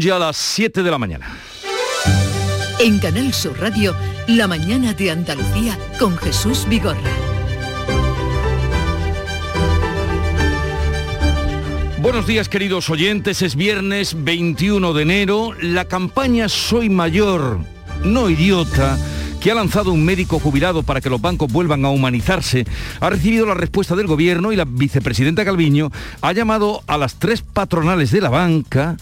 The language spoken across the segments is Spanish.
Ya a las 7 de la mañana. En Canal Sur Radio, La mañana de Andalucía con Jesús Vigorra. Buenos días queridos oyentes, es viernes 21 de enero, la campaña Soy Mayor, no idiota que ha lanzado un médico jubilado para que los bancos vuelvan a humanizarse, ha recibido la respuesta del gobierno y la vicepresidenta Calviño ha llamado a las tres patronales de la banca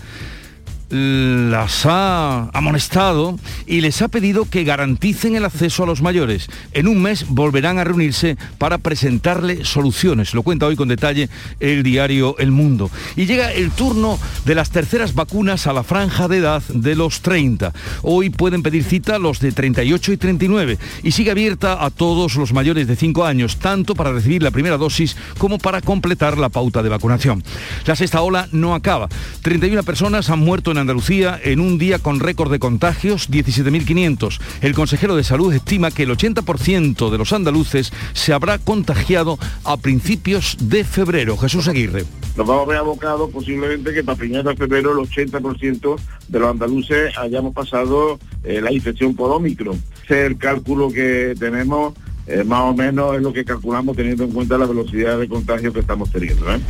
las ha amonestado y les ha pedido que garanticen el acceso a los mayores. En un mes volverán a reunirse para presentarle soluciones. Lo cuenta hoy con detalle el diario El Mundo. Y llega el turno de las terceras vacunas a la franja de edad de los 30. Hoy pueden pedir cita los de 38 y 39 y sigue abierta a todos los mayores de 5 años, tanto para recibir la primera dosis como para completar la pauta de vacunación. La sexta ola no acaba. 31 personas han muerto en Andalucía en un día con récord de contagios, 17.500. El consejero de salud estima que el 80% de los andaluces se habrá contagiado a principios de febrero. Jesús Aguirre. Nos vamos a ver abocados posiblemente que para finales de febrero el 80% de los andaluces hayamos pasado eh, la infección por Omicron. Ese es el cálculo que tenemos eh, más o menos es lo que calculamos teniendo en cuenta la velocidad de contagio que estamos teniendo. ¿eh?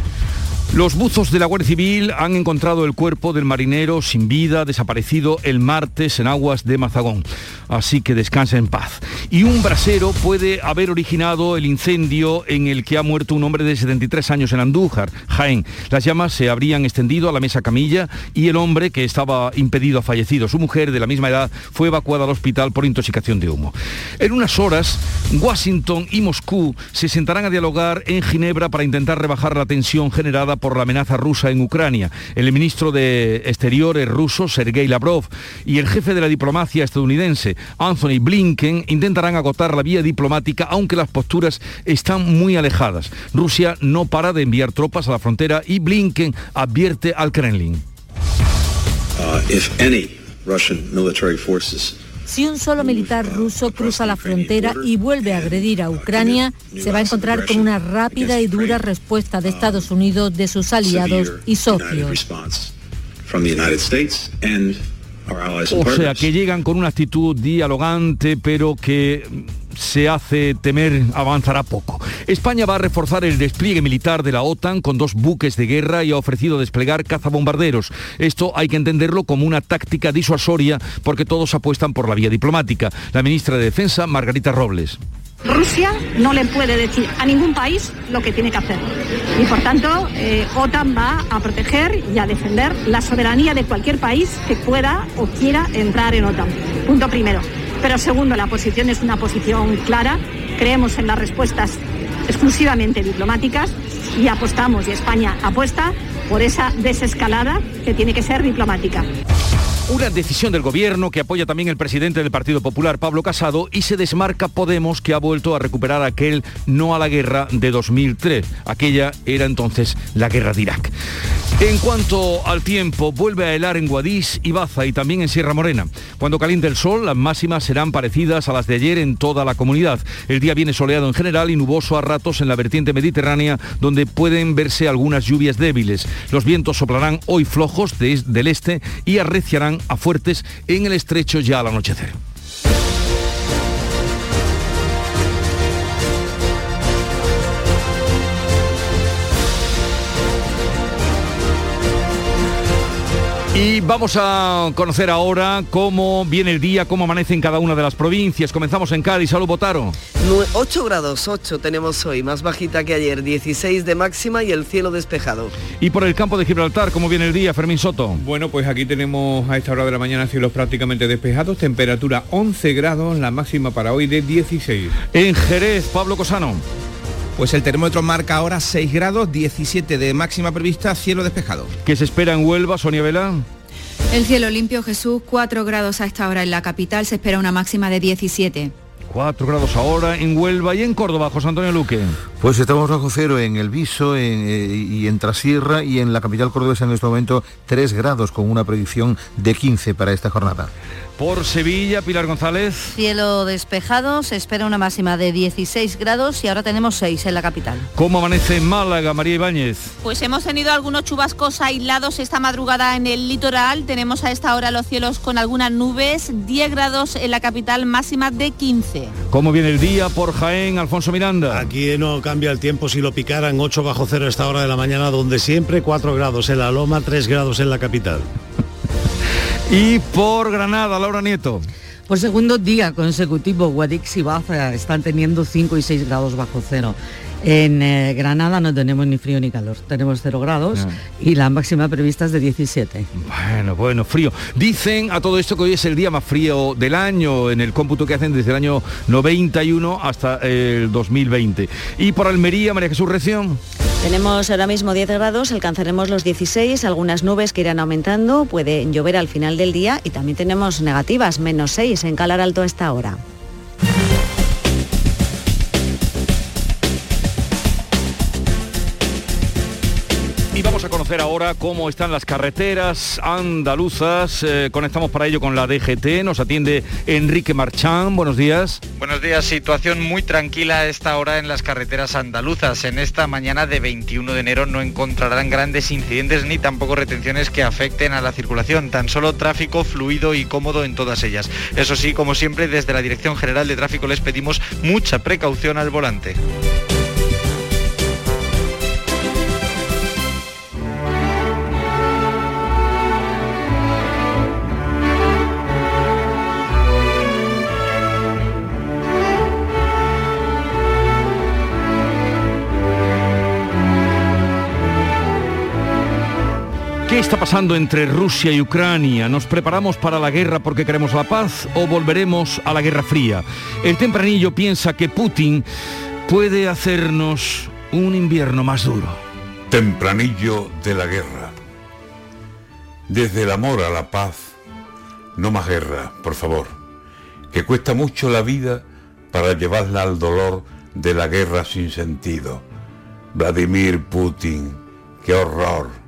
Los buzos de la Guardia Civil han encontrado el cuerpo del marinero sin vida desaparecido el martes en aguas de Mazagón. Así que descansa en paz. Y un brasero puede haber originado el incendio en el que ha muerto un hombre de 73 años en Andújar, Jaén. Las llamas se habrían extendido a la mesa camilla y el hombre que estaba impedido ha fallecido. Su mujer, de la misma edad, fue evacuada al hospital por intoxicación de humo. En unas horas, Washington y Moscú se sentarán a dialogar en Ginebra para intentar rebajar la tensión generada por la amenaza rusa en Ucrania. El ministro de Exteriores ruso, Sergei Lavrov, y el jefe de la diplomacia estadounidense, Anthony Blinken, intentarán agotar la vía diplomática, aunque las posturas están muy alejadas. Rusia no para de enviar tropas a la frontera y Blinken advierte al Kremlin. Uh, si un solo militar ruso cruza la frontera y vuelve a agredir a Ucrania, se va a encontrar con una rápida y dura respuesta de Estados Unidos, de sus aliados y socios. O sea, que llegan con una actitud dialogante, pero que se hace temer avanzará poco. España va a reforzar el despliegue militar de la OTAN con dos buques de guerra y ha ofrecido desplegar cazabombarderos. Esto hay que entenderlo como una táctica disuasoria porque todos apuestan por la vía diplomática. La ministra de Defensa, Margarita Robles. Rusia no le puede decir a ningún país lo que tiene que hacer. Y por tanto, eh, OTAN va a proteger y a defender la soberanía de cualquier país que pueda o quiera entrar en OTAN. Punto primero. Pero segundo, la posición es una posición clara. Creemos en las respuestas exclusivamente diplomáticas y apostamos, y España apuesta, por esa desescalada que tiene que ser diplomática. Una decisión del gobierno que apoya también el presidente del Partido Popular, Pablo Casado, y se desmarca Podemos, que ha vuelto a recuperar aquel no a la guerra de 2003. Aquella era entonces la guerra de Irak. En cuanto al tiempo, vuelve a helar en Guadix y Baza y también en Sierra Morena. Cuando caliente el sol, las máximas serán parecidas a las de ayer en toda la comunidad. El día viene soleado en general y nuboso a ratos en la vertiente mediterránea, donde pueden verse algunas lluvias débiles. Los vientos soplarán hoy flojos del este y arreciarán a fuertes en el estrecho ya al anochecer. Y vamos a conocer ahora cómo viene el día, cómo amanece en cada una de las provincias. Comenzamos en Cádiz, salud Botaro. 8 grados, 8 tenemos hoy, más bajita que ayer, 16 de máxima y el cielo despejado. Y por el campo de Gibraltar, ¿cómo viene el día, Fermín Soto? Bueno, pues aquí tenemos a esta hora de la mañana cielos prácticamente despejados, temperatura 11 grados, la máxima para hoy de 16. En Jerez, Pablo Cosano. Pues el termómetro marca ahora 6 grados, 17 de máxima prevista, cielo despejado. ¿Qué se espera en Huelva, Sonia Vela? El cielo limpio, Jesús, 4 grados a esta hora en la capital, se espera una máxima de 17. 4 grados ahora en Huelva y en Córdoba, José Antonio Luque. Pues estamos bajo cero en El Viso en, eh, y en Trasierra y en la capital cordobesa en este momento 3 grados con una predicción de 15 para esta jornada. Por Sevilla, Pilar González. Cielo despejado, se espera una máxima de 16 grados y ahora tenemos 6 en la capital. ¿Cómo amanece en Málaga, María Ibáñez? Pues hemos tenido algunos chubascos aislados esta madrugada en el litoral. Tenemos a esta hora los cielos con algunas nubes, 10 grados en la capital, máxima de 15. ¿Cómo viene el día por Jaén, Alfonso Miranda? Aquí no cambia el tiempo si lo picaran 8 bajo cero a esta hora de la mañana, donde siempre 4 grados en la Loma, 3 grados en la capital. Y por Granada, Laura Nieto. Por segundo día consecutivo, Guadix y Baza están teniendo 5 y 6 grados bajo cero. En eh, Granada no tenemos ni frío ni calor, tenemos 0 grados y la máxima prevista es de 17. Bueno, bueno, frío. Dicen a todo esto que hoy es el día más frío del año, en el cómputo que hacen desde el año 91 hasta el 2020. Y por Almería, María Jesús Reción. Tenemos ahora mismo 10 grados, alcanzaremos los 16, algunas nubes que irán aumentando, puede llover al final del día y también tenemos negativas, menos 6 en Calar Alto a esta hora. Conocer ahora cómo están las carreteras andaluzas. Eh, conectamos para ello con la DGT. Nos atiende Enrique Marchán. Buenos días. Buenos días, situación muy tranquila a esta hora en las carreteras andaluzas. En esta mañana de 21 de enero no encontrarán grandes incidentes ni tampoco retenciones que afecten a la circulación, tan solo tráfico fluido y cómodo en todas ellas. Eso sí, como siempre, desde la Dirección General de Tráfico les pedimos mucha precaución al volante. Está pasando entre Rusia y Ucrania? ¿Nos preparamos para la guerra porque queremos la paz o volveremos a la Guerra Fría? El tempranillo piensa que Putin puede hacernos un invierno más duro. Tempranillo de la guerra. Desde el amor a la paz, no más guerra, por favor, que cuesta mucho la vida para llevarla al dolor de la guerra sin sentido. Vladimir Putin, qué horror.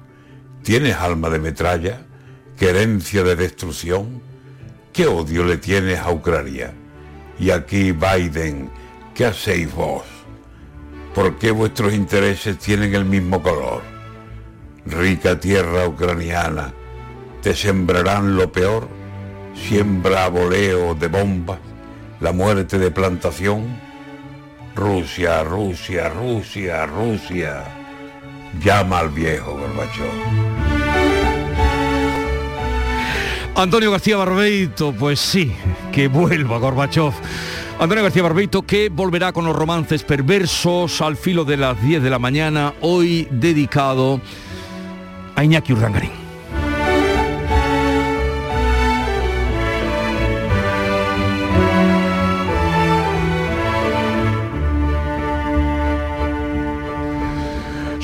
¿Tienes alma de metralla? ¿Querencia de destrucción? ¿Qué odio le tienes a Ucrania? Y aquí Biden, ¿qué hacéis vos? ¿Por qué vuestros intereses tienen el mismo color? Rica tierra ucraniana, ¿te sembrarán lo peor? ¿Siembra voleo de bombas? ¿La muerte de plantación? Rusia, Rusia, Rusia, Rusia. Llama al viejo Gorbachov. Antonio García Barbeito, pues sí, que vuelva Gorbachev. Antonio García Barbeito que volverá con los romances perversos al filo de las 10 de la mañana, hoy dedicado a Iñaki Urdangarín.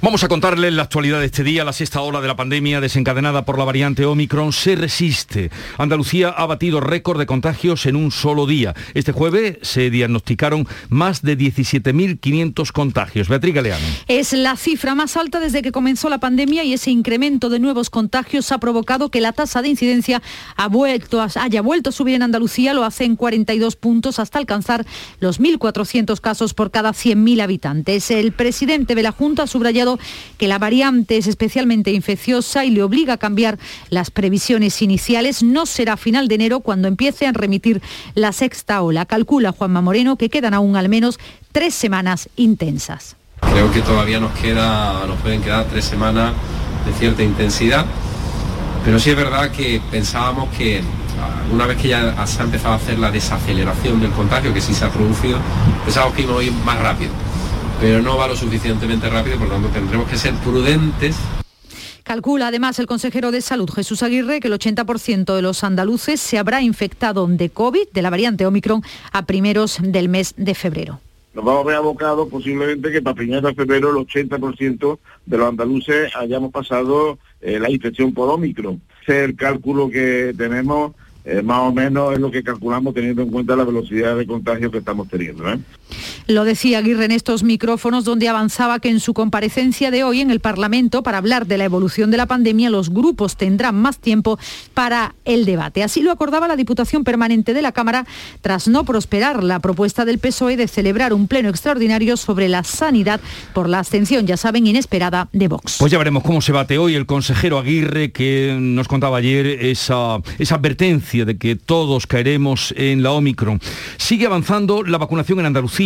Vamos a contarles la actualidad de este día. La sexta ola de la pandemia desencadenada por la variante Omicron se resiste. Andalucía ha batido récord de contagios en un solo día. Este jueves se diagnosticaron más de 17.500 contagios. Beatriz Galeano. Es la cifra más alta desde que comenzó la pandemia y ese incremento de nuevos contagios ha provocado que la tasa de incidencia haya vuelto a subir en Andalucía, lo hace en 42 puntos hasta alcanzar los 1.400 casos por cada 100.000 habitantes. El presidente de la Junta ha subrayado que la variante es especialmente infecciosa y le obliga a cambiar las previsiones iniciales. No será final de enero cuando empiece a remitir la sexta ola. Calcula Juanma Moreno que quedan aún al menos tres semanas intensas. Creo que todavía nos queda, nos pueden quedar tres semanas de cierta intensidad, pero sí es verdad que pensábamos que ah, una vez que ya se ha empezado a hacer la desaceleración del contagio, que sí se ha producido, pensábamos que íbamos a ir más rápido, pero no va lo suficientemente rápido, por lo tanto tendremos que ser prudentes Calcula además el consejero de Salud Jesús Aguirre que el 80% de los andaluces se habrá infectado de COVID, de la variante Omicron, a primeros del mes de febrero nos vamos a ver abocados posiblemente que para primeros de febrero el 80% de los andaluces hayamos pasado eh, la infección por Omicron. Ese es el cálculo que tenemos eh, más o menos es lo que calculamos teniendo en cuenta la velocidad de contagio que estamos teniendo. ¿eh? Lo decía Aguirre en estos micrófonos donde avanzaba que en su comparecencia de hoy en el Parlamento para hablar de la evolución de la pandemia los grupos tendrán más tiempo para el debate. Así lo acordaba la Diputación Permanente de la Cámara tras no prosperar la propuesta del PSOE de celebrar un pleno extraordinario sobre la sanidad por la abstención, ya saben, inesperada de Vox. Pues ya veremos cómo se bate hoy el consejero Aguirre que nos contaba ayer esa, esa advertencia de que todos caeremos en la Omicron. Sigue avanzando la vacunación en Andalucía.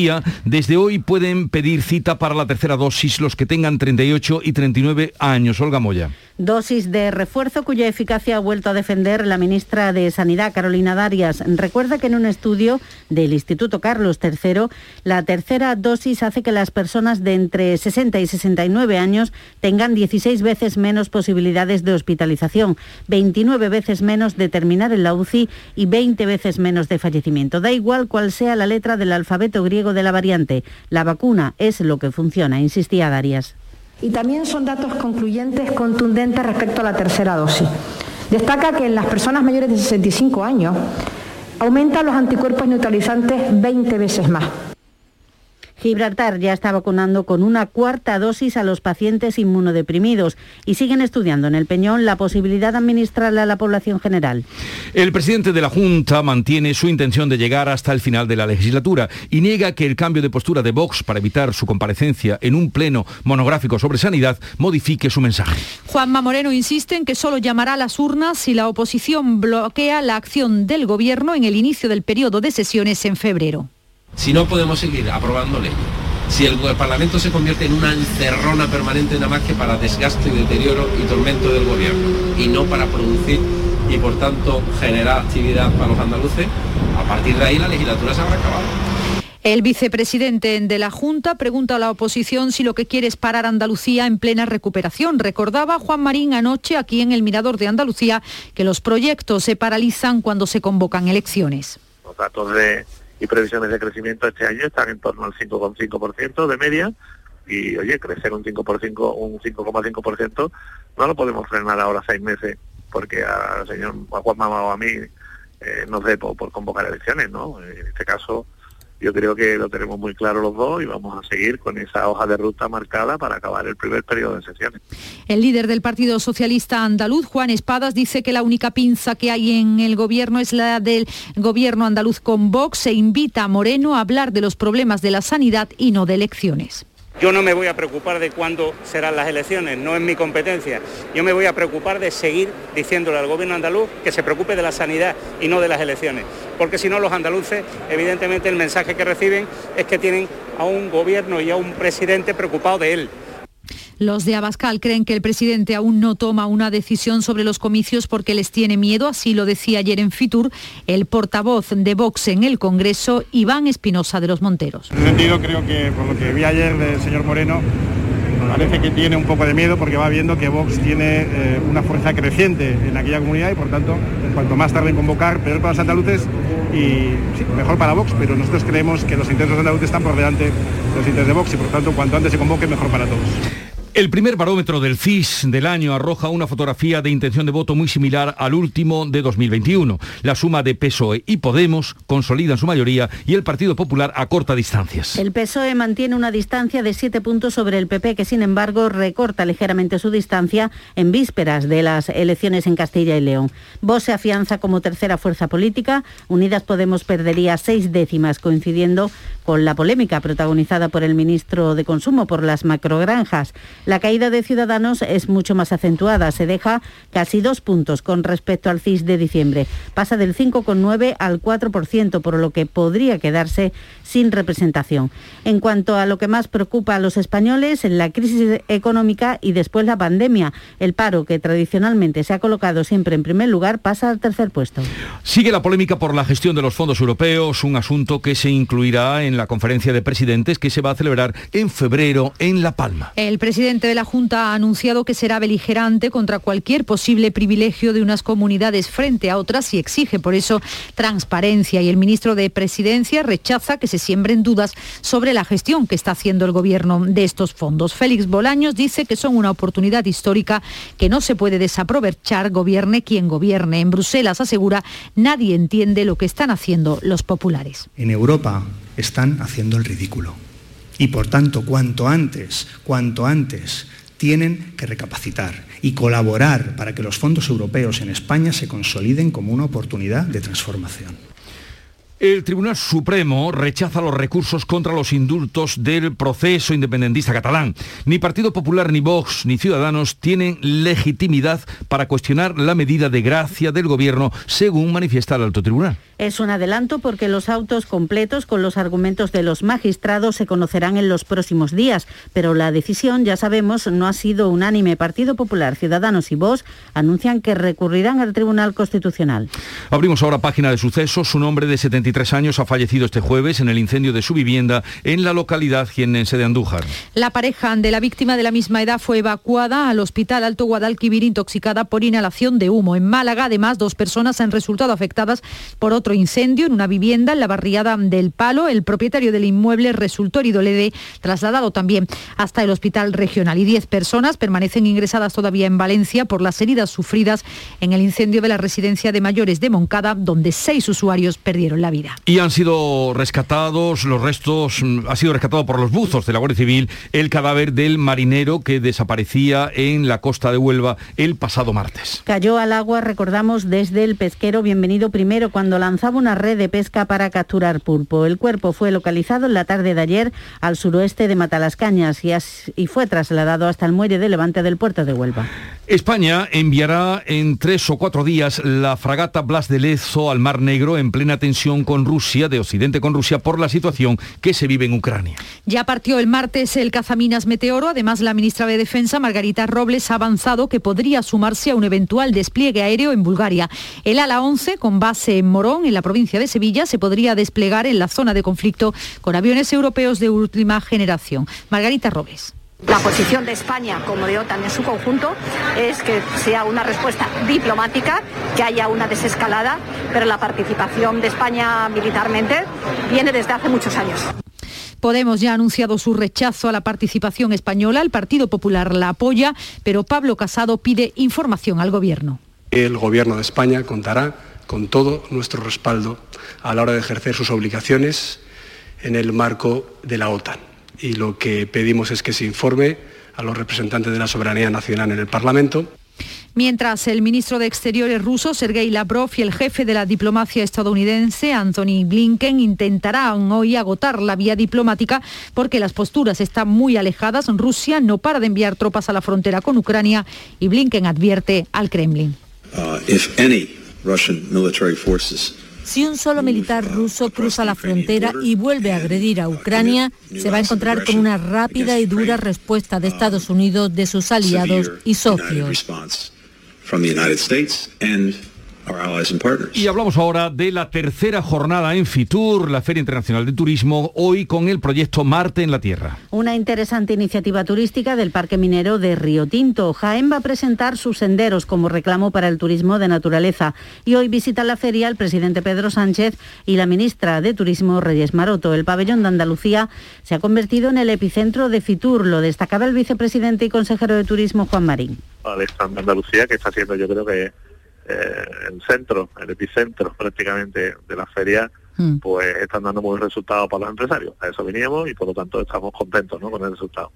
Desde hoy pueden pedir cita para la tercera dosis los que tengan 38 y 39 años. Olga Moya. Dosis de refuerzo cuya eficacia ha vuelto a defender la ministra de Sanidad, Carolina Darias. Recuerda que en un estudio del Instituto Carlos III, la tercera dosis hace que las personas de entre 60 y 69 años tengan 16 veces menos posibilidades de hospitalización, 29 veces menos de terminar en la UCI y 20 veces menos de fallecimiento. Da igual cuál sea la letra del alfabeto griego de la variante, la vacuna es lo que funciona, insistía Darias. Y también son datos concluyentes, contundentes respecto a la tercera dosis. Destaca que en las personas mayores de 65 años aumentan los anticuerpos neutralizantes 20 veces más. Gibraltar ya está vacunando con una cuarta dosis a los pacientes inmunodeprimidos y siguen estudiando en el Peñón la posibilidad de administrarla a la población general. El presidente de la Junta mantiene su intención de llegar hasta el final de la legislatura y niega que el cambio de postura de Vox para evitar su comparecencia en un pleno monográfico sobre sanidad modifique su mensaje. Juanma Moreno insiste en que solo llamará a las urnas si la oposición bloquea la acción del gobierno en el inicio del periodo de sesiones en febrero. Si no podemos seguir aprobando leyes, si el, Parlamento se convierte en una encerrona permanente nada más que para desgaste, deterioro y tormento del gobierno y no para producir y por tanto generar actividad para los andaluces, a partir de ahí la legislatura se habrá acabado. El vicepresidente de la Junta pregunta a la oposición si lo que quiere es parar Andalucía en plena recuperación. Recordaba Juan Marín anoche aquí en el Mirador de Andalucía que los proyectos se paralizan cuando se convocan elecciones. Los datos de y previsiones de crecimiento este año están en torno al 5,5% de media y oye, crecer un 5%, un 5,5% no lo podemos frenar ahora seis meses porque al señor Juan Mama o a mí eh, nos dé por, por, convocar elecciones, ¿no? En este caso yo creo que lo tenemos muy claro los dos y vamos a seguir con esa hoja de ruta marcada para acabar el primer periodo de sesiones. El líder del Partido Socialista Andaluz, Juan Espadas, dice que la única pinza que hay en el gobierno es la del gobierno andaluz con Vox Se invita a Moreno a hablar de los problemas de la sanidad y no de elecciones. Yo no me voy a preocupar de cuándo serán las elecciones, no es mi competencia. Yo me voy a preocupar de seguir diciéndole al gobierno andaluz que se preocupe de la sanidad y no de las elecciones. Porque si no, los andaluces, evidentemente, el mensaje que reciben es que tienen a un gobierno y a un presidente preocupado de él. Los de Abascal creen que el presidente aún no toma una decisión sobre los comicios porque les tiene miedo, así lo decía ayer en Fitur el portavoz de Vox en el Congreso, Iván Espinosa de los Monteros. En ese sentido creo que por lo que vi ayer del señor Moreno, parece que tiene un poco de miedo porque va viendo que Vox tiene eh, una fuerza creciente en aquella comunidad y por tanto, cuanto más tarde en convocar, peor para los andaluces y mejor para Vox, pero nosotros creemos que los intereses andaluces están por delante de los intereses de Vox y por tanto, cuanto antes se convoque, mejor para todos. El primer barómetro del CIS del año arroja una fotografía de intención de voto muy similar al último de 2021. La suma de PSOE y Podemos consolidan su mayoría y el Partido Popular acorta distancias. El PSOE mantiene una distancia de siete puntos sobre el PP, que sin embargo recorta ligeramente su distancia en vísperas de las elecciones en Castilla y León. Vox se afianza como tercera fuerza política. Unidas Podemos perdería seis décimas, coincidiendo con la polémica protagonizada por el ministro de Consumo por las macrogranjas. La caída de Ciudadanos es mucho más acentuada, se deja casi dos puntos con respecto al CIS de diciembre. Pasa del 5,9 al 4%, por lo que podría quedarse sin representación. En cuanto a lo que más preocupa a los españoles, en la crisis económica y después la pandemia, el paro que tradicionalmente se ha colocado siempre en primer lugar pasa al tercer puesto. Sigue la polémica por la gestión de los fondos europeos, un asunto que se incluirá en la conferencia de presidentes que se va a celebrar en febrero en La Palma. El presidente de la Junta ha anunciado que será beligerante contra cualquier posible privilegio de unas comunidades frente a otras y exige por eso transparencia. Y el ministro de Presidencia rechaza que se siembren dudas sobre la gestión que está haciendo el gobierno de estos fondos. Félix Bolaños dice que son una oportunidad histórica que no se puede desaprovechar, gobierne quien gobierne. En Bruselas asegura nadie entiende lo que están haciendo los populares. En Europa están haciendo el ridículo. Y por tanto, cuanto antes, cuanto antes tienen que recapacitar y colaborar para que los fondos europeos en España se consoliden como una oportunidad de transformación. El Tribunal Supremo rechaza los recursos contra los indultos del proceso independentista catalán. Ni Partido Popular, ni Vox, ni Ciudadanos tienen legitimidad para cuestionar la medida de gracia del Gobierno, según manifiesta el Alto Tribunal. Es un adelanto porque los autos completos con los argumentos de los magistrados se conocerán en los próximos días, pero la decisión, ya sabemos, no ha sido unánime. Partido Popular, Ciudadanos y Vox anuncian que recurrirán al Tribunal Constitucional. Abrimos ahora página de sucesos. Su nombre de 73 años ha fallecido este jueves en el incendio de su vivienda en la localidad jiennense de Andújar. La pareja de la víctima de la misma edad fue evacuada al Hospital Alto Guadalquivir intoxicada por inhalación de humo. En Málaga, además, dos personas han resultado afectadas por otro incendio en una vivienda en la barriada del Palo. El propietario del inmueble resultó herido leve, trasladado también hasta el hospital regional. Y 10 personas permanecen ingresadas todavía en Valencia por las heridas sufridas en el incendio de la residencia de mayores de Moncada, donde seis usuarios perdieron la vida. Y han sido rescatados los restos, mm, ha sido rescatado por los buzos de la Guardia Civil el cadáver del marinero que desaparecía en la costa de Huelva el pasado martes. Cayó al agua, recordamos, desde el pesquero Bienvenido Primero cuando lanzó una red de pesca para capturar pulpo. El cuerpo fue localizado en la tarde de ayer al suroeste de Matalascañas y, y fue trasladado hasta el muelle de Levante del puerto de Huelva. España enviará en tres o cuatro días la fragata Blas de Lezo al Mar Negro en plena tensión con Rusia, de Occidente con Rusia, por la situación que se vive en Ucrania. Ya partió el martes el cazaminas Meteoro. Además, la ministra de Defensa, Margarita Robles, ha avanzado que podría sumarse a un eventual despliegue aéreo en Bulgaria. El ala 11, con base en Morón, en la provincia de Sevilla, se podría desplegar en la zona de conflicto con aviones europeos de última generación. Margarita Robles. La posición de España como de OTAN en su conjunto es que sea una respuesta diplomática, que haya una desescalada, pero la participación de España militarmente viene desde hace muchos años. Podemos ya ha anunciado su rechazo a la participación española, el Partido Popular la apoya, pero Pablo Casado pide información al Gobierno. El Gobierno de España contará con todo nuestro respaldo a la hora de ejercer sus obligaciones en el marco de la OTAN. Y lo que pedimos es que se informe a los representantes de la soberanía nacional en el Parlamento Mientras el ministro de Exteriores ruso, Sergei Lavrov, y el jefe de la diplomacia estadounidense, Anthony Blinken, intentarán hoy agotar la vía diplomática porque las posturas están muy alejadas. Rusia no para de enviar tropas a la frontera con Ucrania y Blinken advierte al Kremlin. Uh, si un solo militar ruso cruza la frontera y vuelve a agredir a Ucrania, se va a encontrar con una rápida y dura respuesta de Estados Unidos, de sus aliados y socios. Y hablamos ahora de la tercera jornada en Fitur, la Feria Internacional de Turismo, hoy con el proyecto Marte en la Tierra. Una interesante iniciativa turística del Parque Minero de Río Tinto. Jaén va a presentar sus senderos como reclamo para el turismo de naturaleza. Y hoy visita la feria el presidente Pedro Sánchez y la ministra de Turismo Reyes Maroto. El pabellón de Andalucía se ha convertido en el epicentro de Fitur, lo destacaba el vicepresidente y consejero de Turismo Juan Marín. Al de Andalucía, que está haciendo yo creo que eh, el centro, el epicentro prácticamente de la feria, hmm. pues están dando buenos resultados para los empresarios. A eso veníamos y por lo tanto estamos contentos con el resultado.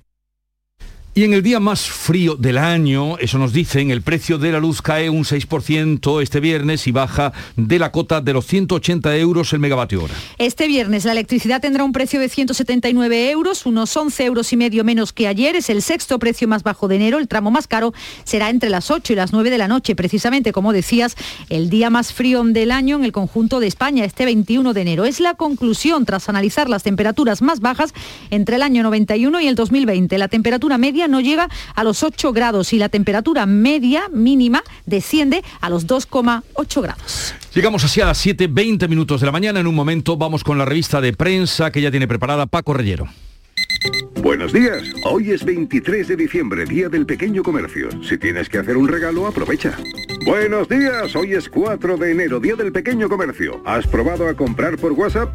Y en el día más frío del año, eso nos dicen, el precio de la luz cae un 6% este viernes y baja de la cota de los 180 euros el megavatio hora. Este viernes la electricidad tendrá un precio de 179 euros, unos 11 euros y medio menos que ayer. Es el sexto precio más bajo de enero. El tramo más caro será entre las 8 y las 9 de la noche, precisamente como decías, el día más frío del año en el conjunto de España, este 21 de enero. Es la conclusión tras analizar las temperaturas más bajas entre el año 91 y el 2020. La temperatura media no llega a los 8 grados y la temperatura media mínima desciende a los 2,8 grados. Llegamos así a las 7, 20 minutos de la mañana. En un momento vamos con la revista de prensa que ya tiene preparada Paco Reyero. Buenos días, hoy es 23 de diciembre, Día del Pequeño Comercio. Si tienes que hacer un regalo, aprovecha. Buenos días, hoy es 4 de enero, Día del Pequeño Comercio. ¿Has probado a comprar por WhatsApp?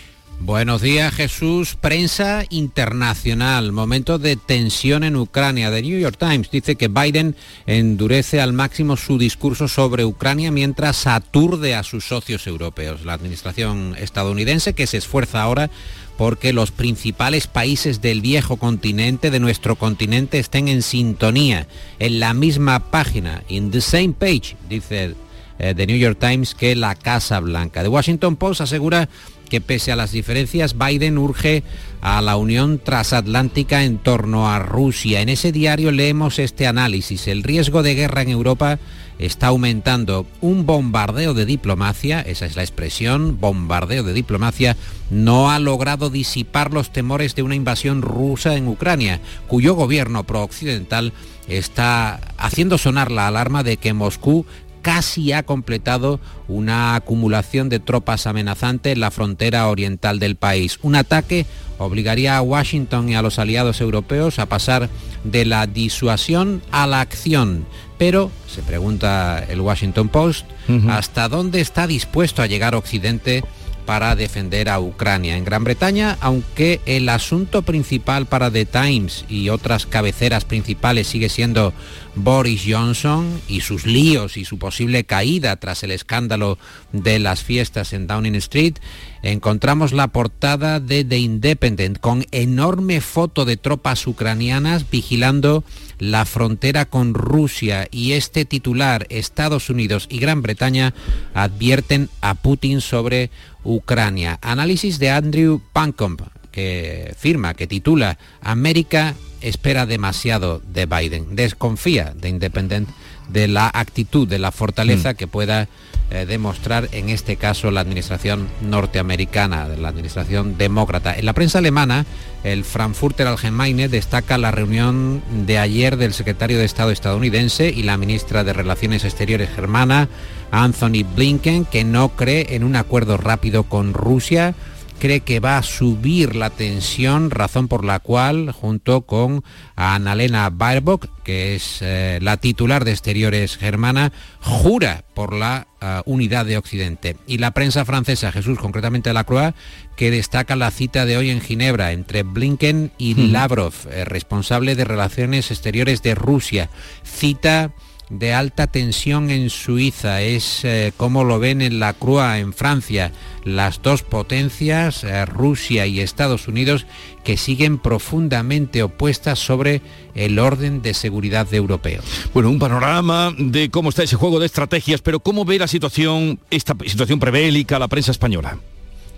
Buenos días Jesús, prensa internacional, momento de tensión en Ucrania. The New York Times dice que Biden endurece al máximo su discurso sobre Ucrania mientras aturde a sus socios europeos. La administración estadounidense que se esfuerza ahora porque los principales países del viejo continente, de nuestro continente, estén en sintonía, en la misma página, in the same page, dice eh, The New York Times, que la Casa Blanca. The Washington Post asegura que pese a las diferencias, Biden urge a la unión transatlántica en torno a Rusia. En ese diario leemos este análisis. El riesgo de guerra en Europa está aumentando. Un bombardeo de diplomacia, esa es la expresión, bombardeo de diplomacia, no ha logrado disipar los temores de una invasión rusa en Ucrania, cuyo gobierno prooccidental está haciendo sonar la alarma de que Moscú casi ha completado una acumulación de tropas amenazante en la frontera oriental del país. Un ataque obligaría a Washington y a los aliados europeos a pasar de la disuasión a la acción. Pero, se pregunta el Washington Post, ¿hasta dónde está dispuesto a llegar Occidente? Para defender a Ucrania. En Gran Bretaña, aunque el asunto principal para The Times y otras cabeceras principales sigue siendo Boris Johnson y sus líos y su posible caída tras el escándalo de las fiestas en Downing Street, encontramos la portada de The Independent con enorme foto de tropas ucranianas vigilando la frontera con Rusia y este titular, Estados Unidos y Gran Bretaña advierten a Putin sobre Ucrania. Análisis de Andrew Pancombe, que firma, que titula América espera demasiado de Biden, desconfía de Independent de la actitud, de la fortaleza mm. que pueda eh, demostrar en este caso la administración norteamericana, la administración demócrata. En la prensa alemana, el Frankfurter Allgemeine destaca la reunión de ayer del secretario de Estado estadounidense y la ministra de Relaciones Exteriores germana, Anthony Blinken, que no cree en un acuerdo rápido con Rusia cree que va a subir la tensión, razón por la cual, junto con Annalena Baerbock, que es eh, la titular de Exteriores germana, jura por la eh, unidad de Occidente. Y la prensa francesa, Jesús, concretamente la Croix, que destaca la cita de hoy en Ginebra entre Blinken y Lavrov, eh, responsable de Relaciones Exteriores de Rusia. Cita de alta tensión en Suiza, es eh, como lo ven en la Crua en Francia, las dos potencias, eh, Rusia y Estados Unidos, que siguen profundamente opuestas sobre el orden de seguridad europeo. Bueno, un panorama de cómo está ese juego de estrategias, pero cómo ve la situación, esta situación prebélica, la prensa española.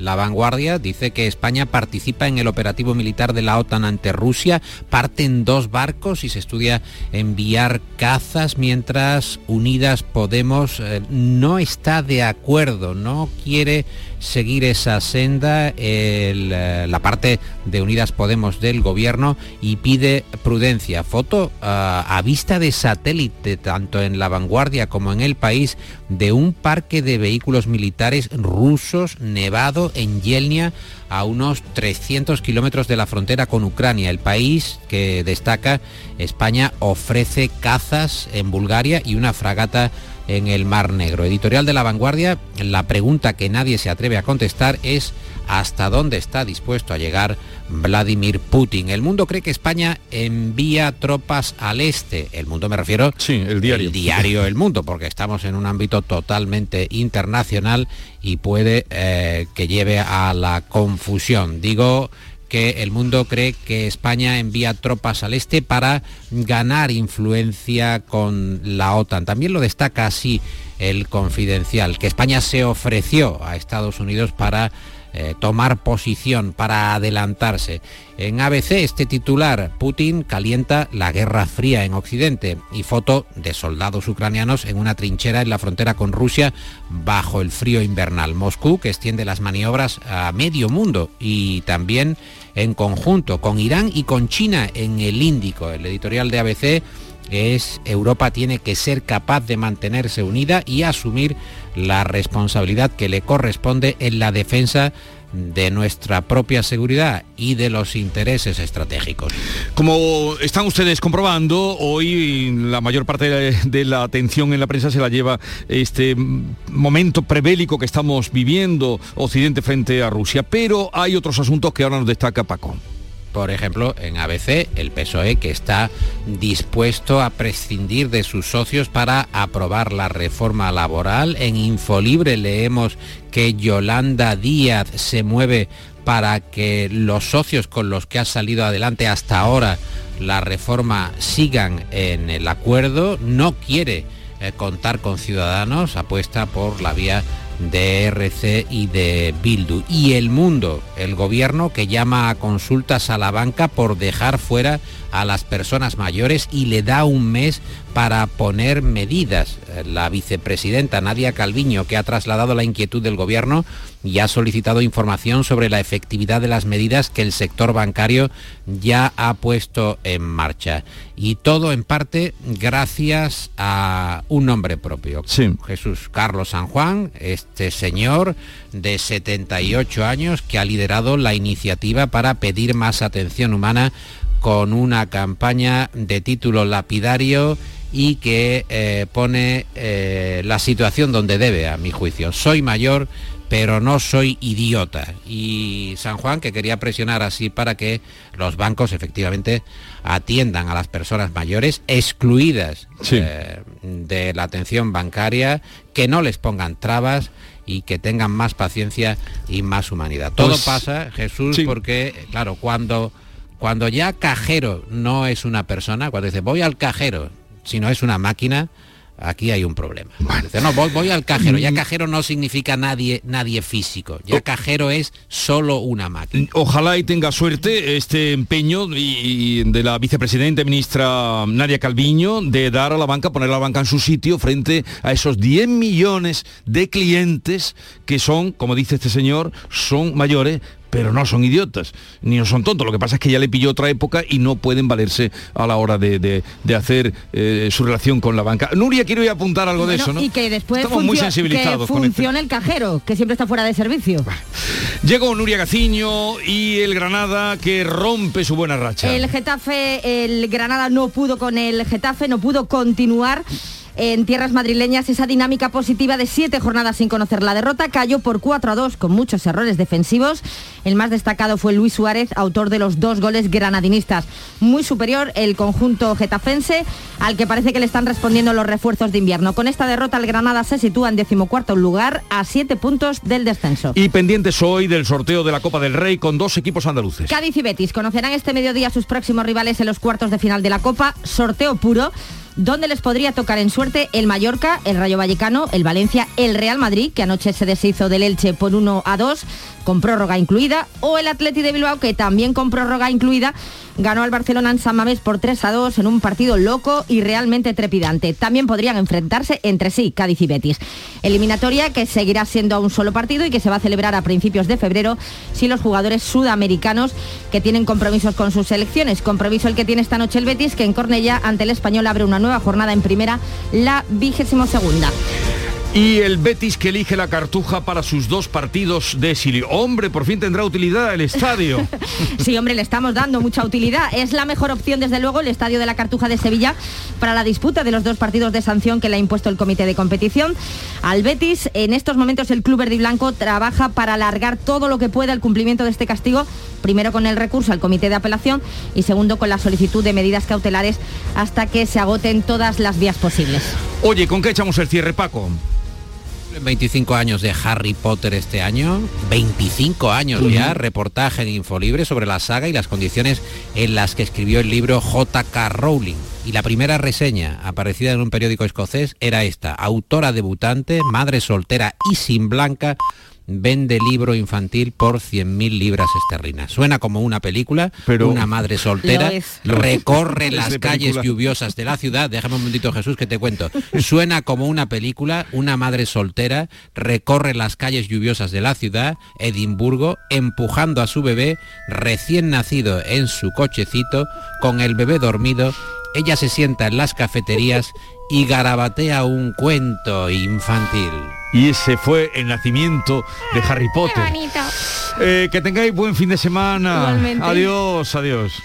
La vanguardia dice que España participa en el operativo militar de la OTAN ante Rusia, parten dos barcos y se estudia enviar cazas mientras Unidas Podemos eh, no está de acuerdo, no quiere seguir esa senda eh, la parte de Unidas Podemos del gobierno y pide prudencia. Foto ah, a vista de satélite, tanto en la vanguardia como en el país, de un parque de vehículos militares rusos nevado en Yelnia a unos 300 kilómetros de la frontera con Ucrania. El país que destaca, España ofrece cazas en Bulgaria y una fragata en el Mar Negro. Editorial de La Vanguardia, la pregunta que nadie se atreve a contestar es hasta dónde está dispuesto a llegar Vladimir Putin. El mundo cree que España envía tropas al este. El mundo me refiero sí, el diario. El diario El Mundo, porque estamos en un ámbito totalmente internacional y puede eh, que lleve a la confusión. Digo que el mundo cree que España envía tropas al este para ganar influencia con la OTAN. También lo destaca así el confidencial, que España se ofreció a Estados Unidos para eh, tomar posición, para adelantarse. En ABC este titular, Putin calienta la Guerra Fría en Occidente y foto de soldados ucranianos en una trinchera en la frontera con Rusia bajo el frío invernal. Moscú que extiende las maniobras a medio mundo y también en conjunto con Irán y con China en el Índico. El editorial de ABC es Europa tiene que ser capaz de mantenerse unida y asumir la responsabilidad que le corresponde en la defensa de nuestra propia seguridad y de los intereses estratégicos. Como están ustedes comprobando, hoy la mayor parte de la atención en la prensa se la lleva este momento prebélico que estamos viviendo Occidente frente a Rusia, pero hay otros asuntos que ahora nos destaca Paco por ejemplo, en ABC, el PSOE que está dispuesto a prescindir de sus socios para aprobar la reforma laboral. En Infolibre leemos que Yolanda Díaz se mueve para que los socios con los que ha salido adelante hasta ahora la reforma sigan en el acuerdo. No quiere eh, contar con ciudadanos, apuesta por la vía de RC y de Bildu. Y el mundo, el gobierno que llama a consultas a la banca por dejar fuera a las personas mayores y le da un mes para poner medidas. La vicepresidenta Nadia Calviño, que ha trasladado la inquietud del gobierno y ha solicitado información sobre la efectividad de las medidas que el sector bancario ya ha puesto en marcha. Y todo en parte gracias a un nombre propio. Jesús Carlos San Juan, este señor de 78 años que ha liderado la iniciativa para pedir más atención humana con una campaña de título lapidario y que eh, pone eh, la situación donde debe, a mi juicio. Soy mayor, pero no soy idiota. Y San Juan, que quería presionar así para que los bancos efectivamente atiendan a las personas mayores excluidas eh, de la atención bancaria, que no les pongan trabas y que tengan más paciencia y más humanidad. Todo pues pasa, Jesús, porque, claro, cuando, cuando ya cajero no es una persona, cuando dice voy al cajero, si no es una máquina, aquí hay un problema. no, voy, al cajero. Ya mm. cajero no significa nadie, nadie físico. Ya cajero es solo una máquina. Ojalá y tenga suerte este empeño de la vicepresidenta ministra Nadia Calviño de dar a la banca, poner a la banca en su sitio frente a esos 10 millones de clientes que son, como dice este señor, son mayores, pero no son idiotas, ni no son tontos. Lo que pasa es que ya le pilló otra época y no pueden valerse a la hora de, hacer eh, su relación con la banca. Nuria, quiero ir a apuntar algo de eso, ¿no? Y que después Estamos muy sensibilizados que funcione el cajero, que siempre está fuera de servicio. Llegó Nuria Gaciño y el Granada que rompe su buena racha. El Getafe, el Granada no pudo con el Getafe, no pudo continuar en tierras madrileñas esa dinámica positiva de siete jornadas sin conocer la derrota. Cayó por 4 a 2 con muchos errores defensivos. El más destacado fue Luis Suárez, autor de los dos goles granadinistas. Muy superior el conjunto getafense, al que parece que le están respondiendo los refuerzos de invierno. Con esta derrota el Granada se sitúa en decimocuarto lugar a siete puntos del descenso. Y pendientes hoy del sorteo de la Copa del Rey con dos equipos andaluces. Cádiz y Betis conocerán este mediodía sus próximos rivales en los cuartos de final de la Copa. Sorteo puro donde les podría tocar en suerte el Mallorca, el Rayo Vallecano, el Valencia, el Real Madrid, que anoche se deshizo del Elche por 1 a 2 con prórroga incluida, o el Atleti de Bilbao, que también con prórroga incluida, ganó al Barcelona en San Mamés por 3 a 2 en un partido loco y realmente trepidante. También podrían enfrentarse entre sí Cádiz y Betis. Eliminatoria que seguirá siendo a un solo partido y que se va a celebrar a principios de febrero si los jugadores sudamericanos que tienen compromisos con sus selecciones. Compromiso el que tiene esta noche el Betis, que en Cornella ante el Español abre una nueva jornada en primera, la vigésimo segunda. Y el Betis que elige la cartuja para sus dos partidos de exilio. Hombre, por fin tendrá utilidad el estadio. sí, hombre, le estamos dando mucha utilidad. Es la mejor opción, desde luego, el estadio de la cartuja de Sevilla para la disputa de los dos partidos de sanción que le ha impuesto el comité de competición. Al Betis, en estos momentos el club verde y blanco trabaja para alargar todo lo que pueda el cumplimiento de este castigo, primero con el recurso al comité de apelación y segundo con la solicitud de medidas cautelares hasta que se agoten todas las vías posibles. Oye, ¿con qué echamos el cierre, Paco? 25 años de Harry Potter este año, 25 años ya, reportaje en Infolibre sobre la saga y las condiciones en las que escribió el libro J.K. Rowling. Y la primera reseña aparecida en un periódico escocés era esta, autora debutante, madre soltera y sin blanca, vende libro infantil por 100.000 libras esterlinas. Suena como una película, pero una madre soltera recorre las calles lluviosas de la ciudad. Déjame un momentito Jesús que te cuento. Suena como una película, una madre soltera recorre las calles lluviosas de la ciudad, Edimburgo, empujando a su bebé recién nacido en su cochecito, con el bebé dormido. Ella se sienta en las cafeterías y garabatea un cuento infantil y ese fue el nacimiento de Harry Potter. Eh, que tengáis buen fin de semana. Adiós, adiós.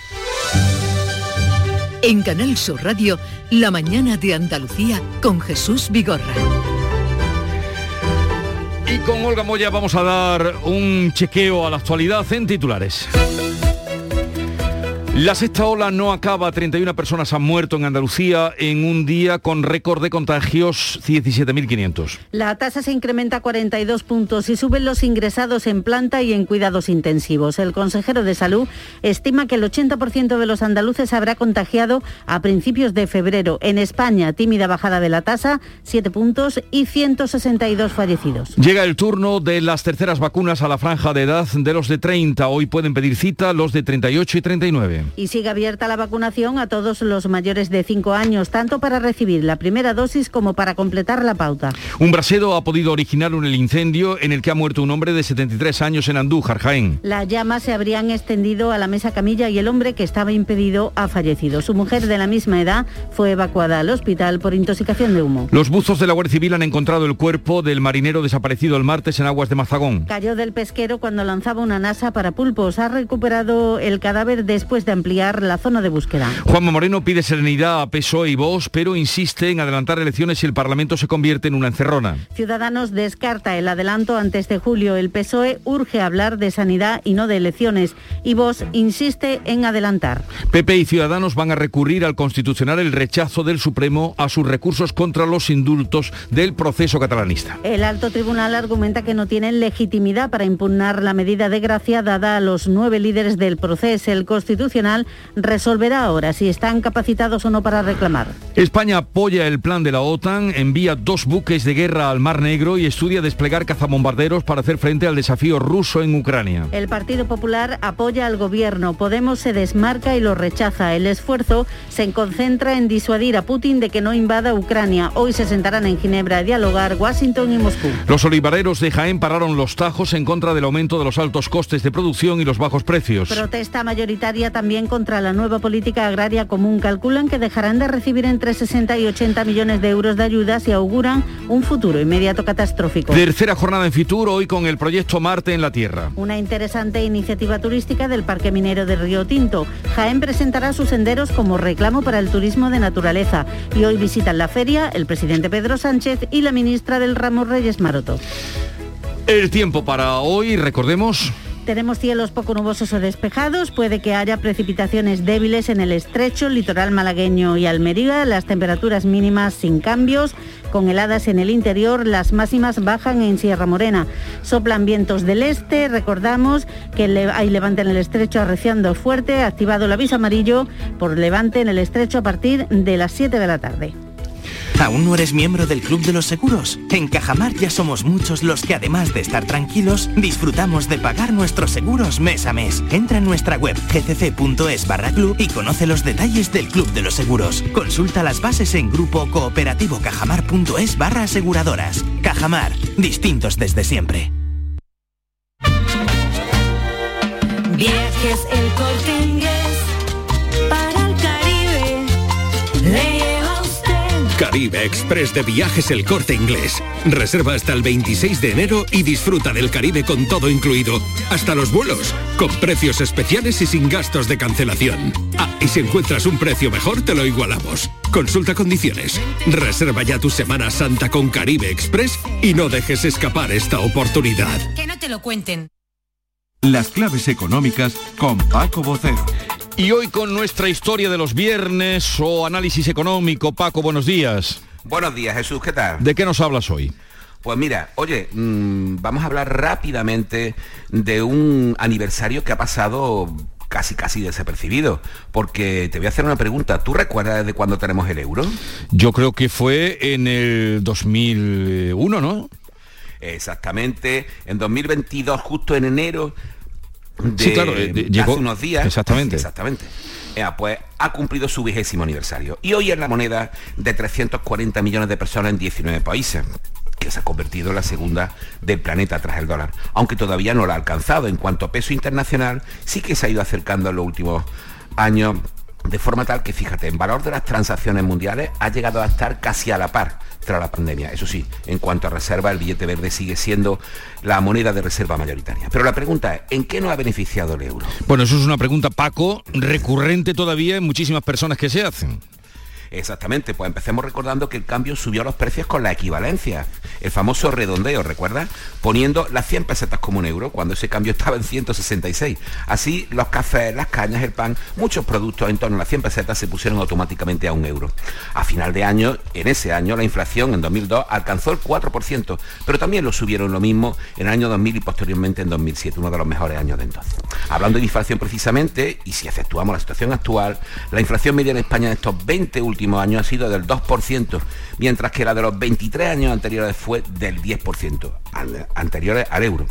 En Canal Sur Radio, La mañana de Andalucía con Jesús Vigorra. Y con Olga Moya vamos a dar un chequeo a la actualidad en titulares. La sexta ola no acaba, 31 personas han muerto en Andalucía en un día con récord de contagios 17.500. La tasa se incrementa a 42 puntos y suben los ingresados en planta y en cuidados intensivos. El consejero de Salud estima que el 80% de los andaluces habrá contagiado a principios de febrero. En España, tímida bajada de la tasa, 7 puntos y 162 fallecidos. Llega el turno de las terceras vacunas a la franja de edad de los de 30. Hoy pueden pedir cita los de 38 y 39 y sigue abierta la vacunación a todos los mayores de 5 años, tanto para recibir la primera dosis como para completar la pauta. Un brasedo ha podido originar un incendio en el que ha muerto un hombre de 73 años en Andújar, Jaén. Las llamas se habrían extendido a la mesa camilla y el hombre que estaba impedido ha fallecido. Su mujer de la misma edad fue evacuada al hospital por intoxicación de humo. Los buzos de la Guardia Civil han encontrado el cuerpo del marinero desaparecido el martes en aguas de Mazagón. Cayó del pesquero cuando lanzaba una nasa para pulpos. Ha recuperado el cadáver después de ampliar la zona de búsqueda. Juanma Moreno pide serenidad a PSOE y Vox, pero insiste en adelantar elecciones si el Parlamento se convierte en una encerrona. Ciudadanos descarta el adelanto antes de julio. El PSOE urge hablar de sanidad y no de elecciones. Y Vox insiste en adelantar. PP y Ciudadanos van a recurrir al Constitucional el rechazo del Supremo a sus recursos contra los indultos del proceso catalanista. El alto tribunal argumenta que no tienen legitimidad para impugnar la medida de gracia dada a los nueve líderes del proceso. El Constitucional resolverá ahora si están capacitados o no para reclamar. España apoya el plan de la OTAN, envía dos buques de guerra al Mar Negro y estudia desplegar cazabombarderos para hacer frente al desafío ruso en Ucrania. El Partido Popular apoya al gobierno. Podemos se desmarca y lo rechaza. El esfuerzo se concentra en disuadir a Putin de que no invada Ucrania. Hoy se sentarán en Ginebra a dialogar Washington y Moscú. Los olivareros de Jaén pararon los tajos en contra del aumento de los altos costes de producción y los bajos precios. Protesta mayoritaria también contra la nueva política agraria común. Calculan que dejarán de recibir entre 60 y 80 millones de euros de ayudas y auguran un futuro inmediato catastrófico. Tercera jornada en Fitur, hoy con el proyecto Marte en la Tierra. Una interesante iniciativa turística del Parque Minero de Río Tinto. Jaén presentará sus senderos como reclamo para el turismo de naturaleza y hoy visitan la feria el presidente Pedro Sánchez y la ministra del ramo Reyes Maroto. El tiempo para hoy, recordemos. Tenemos cielos poco nubosos o despejados, puede que haya precipitaciones débiles en el estrecho, litoral malagueño y Almería, las temperaturas mínimas sin cambios, con heladas en el interior, las máximas bajan en Sierra Morena. Soplan vientos del este, recordamos que hay levante en el estrecho arreciando fuerte, activado el aviso amarillo por levante en el estrecho a partir de las 7 de la tarde. ¿Aún no eres miembro del Club de los Seguros? En Cajamar ya somos muchos los que además de estar tranquilos, disfrutamos de pagar nuestros seguros mes a mes. Entra en nuestra web gcc.es barra club y conoce los detalles del Club de los Seguros. Consulta las bases en grupo cooperativo cajamar.es barra aseguradoras. Cajamar, distintos desde siempre. Viajes Caribe. Express de Viajes El Corte Inglés. Reserva hasta el 26 de enero y disfruta del Caribe con todo incluido, hasta los vuelos, con precios especiales y sin gastos de cancelación. Ah, y si encuentras un precio mejor, te lo igualamos. Consulta condiciones. Reserva ya tu Semana Santa con Caribe Express y no dejes escapar esta oportunidad. Que no te lo cuenten. Las claves económicas con Paco Bocero. Y hoy con nuestra historia de los viernes o análisis económico. Paco, buenos días. Buenos días, Jesús, ¿qué tal? ¿De qué nos hablas hoy? Pues mira, oye, mmm, vamos a hablar rápidamente de un aniversario que ha pasado casi casi desapercibido, porque te voy a hacer una pregunta. ¿Tú recuerdas de cuándo tenemos el euro? Yo creo que fue en el 2001, ¿no? Exactamente, en 2022, justo en enero, de, sí, claro, de, llegó, hace unos días. Exactamente. Exactamente. Eh, pues ha cumplido su vigésimo aniversario. Y hoy es la moneda de 340 millones de personas en 19 países que se ha convertido en la segunda del planeta tras el dólar, aunque todavía no lo ha alcanzado. En cuanto a peso internacional, sí que se ha ido acercando en los últimos años de forma tal que, fíjate, en valor de las transacciones mundiales ha llegado a estar casi a la par tras la pandemia. Eso sí, en cuanto a reserva, el billete verde sigue siendo la moneda de reserva mayoritaria. Pero la pregunta es, ¿en qué nos ha beneficiado el euro? Bueno, eso es una pregunta, Paco, recurrente todavía en muchísimas personas que se hacen. Exactamente, pues empecemos recordando que el cambio subió los precios con la equivalencia, el famoso redondeo, ¿recuerdas? Poniendo las 100 pesetas como un euro, cuando ese cambio estaba en 166. Así, los cafés, las cañas, el pan, muchos productos en torno a las 100 pesetas se pusieron automáticamente a un euro. A final de año, en ese año, la inflación en 2002 alcanzó el 4%, pero también lo subieron lo mismo en el año 2000 y posteriormente en 2007, uno de los mejores años de entonces. Hablando de inflación precisamente, y si efectuamos la situación actual, la inflación media en España en estos 20 últimos último año ha sido del 2%, mientras que la de los 23 años anteriores fue del 10%, anteriores al euro.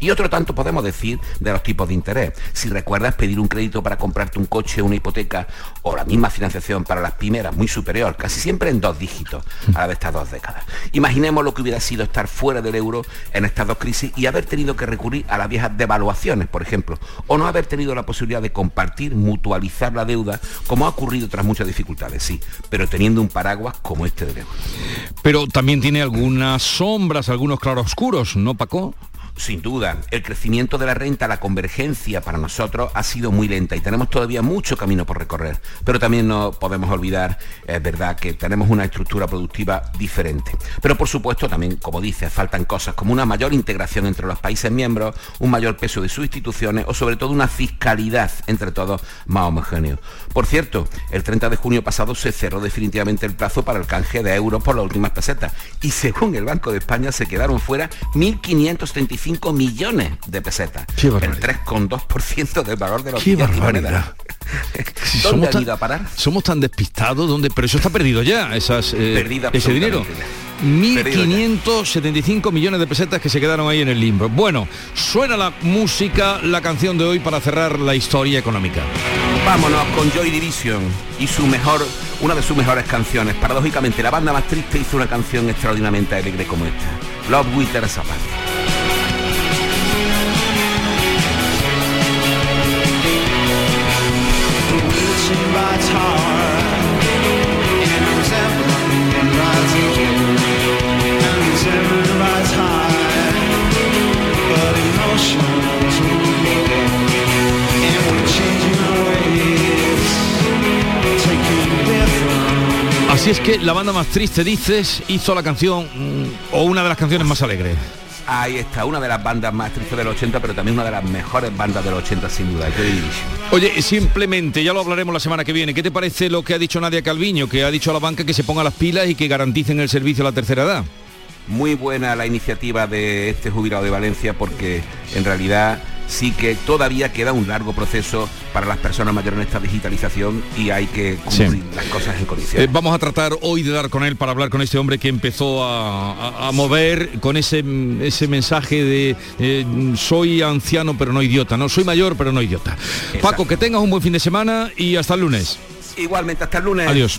Y otro tanto podemos decir de los tipos de interés. Si recuerdas pedir un crédito para comprarte un coche, una hipoteca o la misma financiación para las primeras, muy superior, casi siempre en dos dígitos a la de estas dos décadas. Imaginemos lo que hubiera sido estar fuera del euro en estas dos crisis y haber tenido que recurrir a las viejas devaluaciones, por ejemplo, o no haber tenido la posibilidad de compartir, mutualizar la deuda, como ha ocurrido tras muchas dificultades, sí, pero teniendo un paraguas como este del euro. Pero también tiene algunas sombras, algunos claroscuros, ¿no, Paco? Sin duda, el crecimiento de la renta, la convergencia para nosotros ha sido muy lenta y tenemos todavía mucho camino por recorrer. Pero también no podemos olvidar, es verdad, que tenemos una estructura productiva diferente. Pero por supuesto también, como dice, faltan cosas como una mayor integración entre los países miembros, un mayor peso de sus instituciones o sobre todo una fiscalidad entre todos más homogéneo. Por cierto, el 30 de junio pasado se cerró definitivamente el plazo para el canje de euros por las últimas pesetas y según el Banco de España se quedaron fuera 1.535 millones de pesetas. El 3,2% del valor de los Qué barbaridad. Si ¿Dónde somos han tan- ido a parar? Somos tan despistados, donde, pero eso está perdido ya, esas, eh, ese dinero. Absolutamente. 1.575 millones de pesetas que se quedaron ahí en el limbo. Bueno, suena la música, la canción de hoy para cerrar la historia económica. Vámonos con Joy Division y su mejor, una de sus mejores canciones. Paradójicamente, la banda más triste hizo una canción extraordinariamente alegre como esta. Love with Teresa Así es que la banda más triste, dices, hizo la canción mm, o una de las canciones más alegres. Ahí está, una de las bandas más tristes del 80, pero también una de las mejores bandas del 80 sin duda. Oye, simplemente, ya lo hablaremos la semana que viene. ¿Qué te parece lo que ha dicho Nadia Calviño, que ha dicho a la banca que se ponga las pilas y que garanticen el servicio a la tercera edad? Muy buena la iniciativa de este jubilado de Valencia porque en realidad sí que todavía queda un largo proceso para las personas mayores en esta digitalización y hay que cumplir Sí. las cosas en condiciones. Eh, vamos a tratar hoy de dar con él para hablar con este hombre que empezó a, a- a mover con ese, ese mensaje de eh, soy anciano pero no idiota, no soy mayor pero no idiota. Paco, que tengas un buen fin de semana y hasta el lunes. Igualmente, hasta el lunes. Adiós.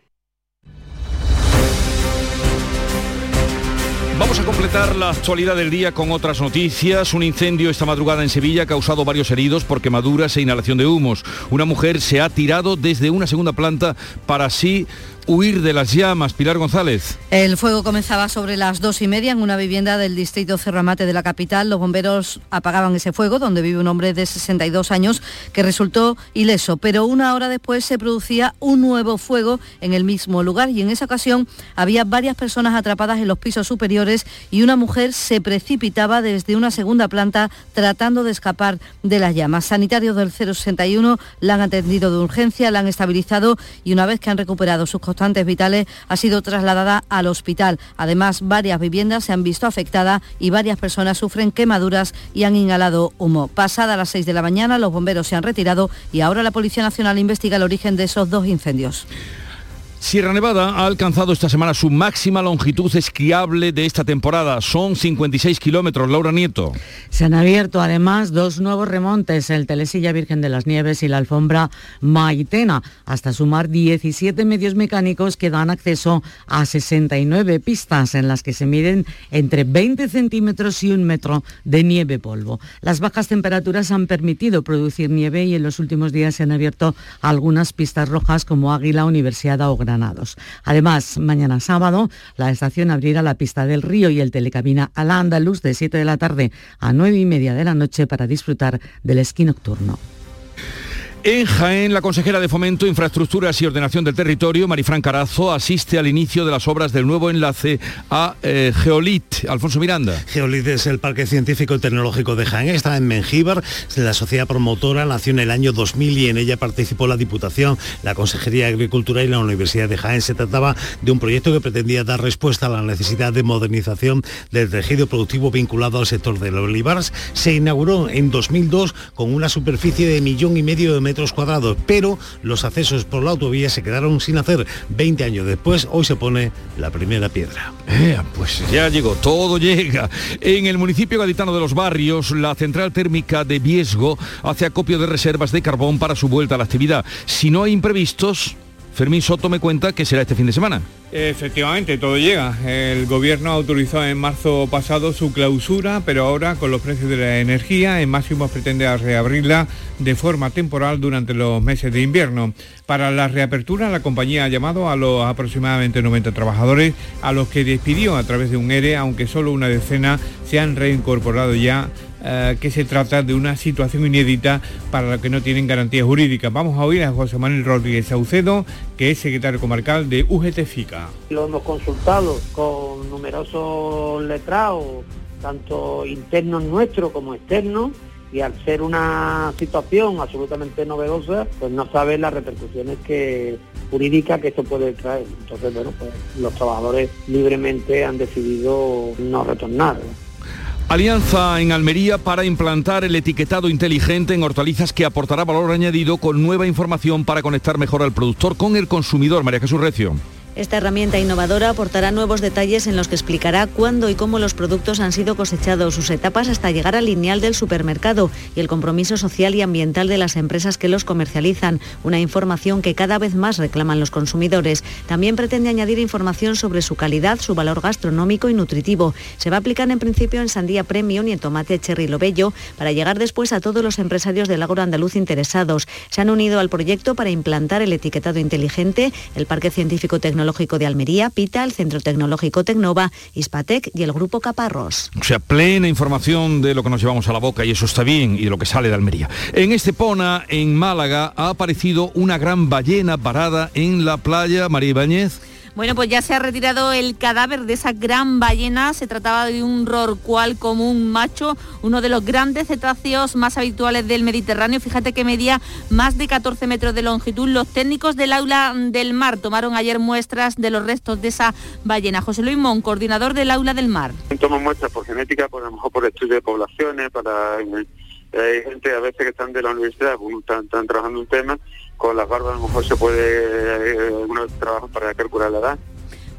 Vamos a completar la actualidad del día con otras noticias. Un incendio esta madrugada en Sevilla ha causado varios heridos por quemaduras e inhalación de humos. Una mujer se ha tirado desde una segunda planta para así huir de las llamas. Pilar González. El fuego comenzaba sobre las dos y media en una vivienda del distrito Cerramate de la capital. Los bomberos apagaban ese fuego, donde vive un hombre de 62 años que resultó ileso. Pero una hora después se producía un nuevo fuego en el mismo lugar y en esa ocasión había varias personas atrapadas en los pisos superiores y una mujer se precipitaba desde una segunda planta tratando de escapar de las llamas. Sanitarios del 061 la han atendido de urgencia, la han estabilizado y una vez que han recuperado sus constantes vitales ha sido trasladada al hospital. Además, varias viviendas se han visto afectadas y varias personas sufren quemaduras y han inhalado humo. Pasada las 6 de la mañana, los bomberos se han retirado y ahora la Policía Nacional investiga el origen de esos dos incendios. Sierra Nevada ha alcanzado esta semana su máxima longitud esquiable de esta temporada. Son 56 kilómetros. Laura Nieto. Se han abierto además dos nuevos remontes, el Telesilla Virgen de las Nieves y la Alfombra Maitena, hasta sumar 17 medios mecánicos que dan acceso a 69 pistas en las que se miden entre 20 centímetros y un metro de nieve polvo. Las bajas temperaturas han permitido producir nieve y en los últimos días se han abierto algunas pistas rojas como Águila, Universidad o Además, mañana sábado, la estación abrirá la pista del río y el telecabina al Andaluz de 7 de la tarde a 9 y media de la noche para disfrutar del esquí nocturno. En Jaén, la consejera de Fomento, Infraestructuras y Ordenación del Territorio, Marifran Carazo, asiste al inicio de las obras del nuevo enlace a eh, Geolit. Alfonso Miranda. Geolit es el Parque Científico y Tecnológico de Jaén, está en Mengíbar. La sociedad promotora nació en el año 2000 y en ella participó la Diputación, la Consejería de Agricultura y la Universidad de Jaén. Se trataba de un proyecto que pretendía dar respuesta a la necesidad de modernización del tejido productivo vinculado al sector del olivar. Se inauguró en 2002 con una superficie de millón y medio de metros metros cuadrados, pero los accesos por la autovía se quedaron sin hacer 20 años después. Hoy se pone la primera piedra. Eh, pues ya llegó, todo llega. En el municipio gaditano de Los Barrios, la central térmica de Viesgo hace acopio de reservas de carbón para su vuelta a la actividad. Si no hay imprevistos, Fermín Soto me cuenta que será este fin de semana. Efectivamente, todo llega. El gobierno autorizó en marzo pasado su clausura, pero ahora con los precios de la energía, en máximo pretende reabrirla de forma temporal durante los meses de invierno. Para la reapertura, la compañía ha llamado a los aproximadamente 90 trabajadores, a los que despidió a través de un ERE, aunque solo una decena se han reincorporado ya eh, que se trata de una situación inédita para la que no tienen garantía jurídica. Vamos a oír a José Manuel Rodríguez Saucedo, que es secretario comarcal de UGT FICA. Lo hemos consultado con numerosos letrados, tanto internos nuestros como externos, y al ser una situación absolutamente novedosa, pues no sabe las repercusiones que jurídicas que esto puede traer. Entonces, bueno, pues los trabajadores libremente han decidido no retornar. Alianza en Almería para implantar el etiquetado inteligente en hortalizas que aportará valor añadido con nueva información para conectar mejor al productor con el consumidor. María Jesús Recio. Esta herramienta innovadora aportará nuevos detalles en los que explicará cuándo y cómo los productos han sido cosechados, sus etapas hasta llegar al lineal del supermercado y el compromiso social y ambiental de las empresas que los comercializan, una información que cada vez más reclaman los consumidores. También pretende añadir información sobre su calidad, su valor gastronómico y nutritivo. Se va a aplicar en principio en sandía premium y en tomate cherry lobello para llegar después a todos los empresarios del agro andaluz interesados. Se han unido al proyecto para implantar el etiquetado inteligente, el Parque Científico Tecnológico Tecnológico de Almería, PITA, el Centro Tecnológico Tecnova, Ispatec y el Grupo. O sea, plena información de lo que nos llevamos a la boca y eso está bien y de lo que sale de Almería. En Estepona, en Málaga, ha aparecido una gran ballena parada en la playa María Ibáñez. Bueno, pues ya se ha retirado el cadáver de esa gran ballena. Se trataba de un rorcual común macho, uno de los grandes cetáceos más habituales del Mediterráneo. Fíjate que medía más de 14 metros de longitud. Los técnicos del aula del mar tomaron ayer muestras de los restos de esa ballena. José Luis Mon, coordinador del aula del mar. Toman muestras por genética, por lo mejor por estudio de poblaciones, para hay gente a veces que están de la universidad, están, están trabajando un tema, con las barbas a lo mejor se puede, eh, algunos trabajan para calcular la edad.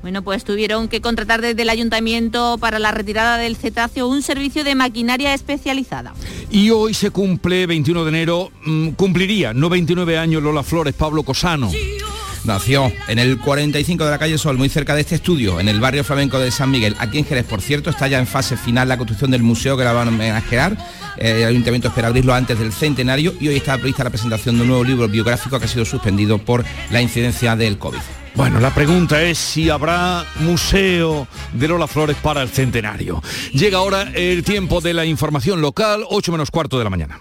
Bueno, pues tuvieron que contratar desde el ayuntamiento para la retirada del cetáceo un servicio de maquinaria especializada. Y hoy se cumple, 21 de enero, mm, cumpliría, no 29 años, Lola Flores, Pablo Cosano. Nació en el 45 de la calle Sol, muy cerca de este estudio, en el barrio flamenco de San Miguel. Aquí en Jerez, por cierto, está ya en fase final la construcción del museo que la van a homenajear. Eh, el ayuntamiento espera abrirlo antes del centenario y hoy está prevista la presentación de un nuevo libro biográfico que ha sido suspendido por la incidencia del COVID. Bueno, la pregunta es si habrá museo de Lola Flores para el centenario. Llega ahora el tiempo de la información local, 8 menos cuarto de la mañana.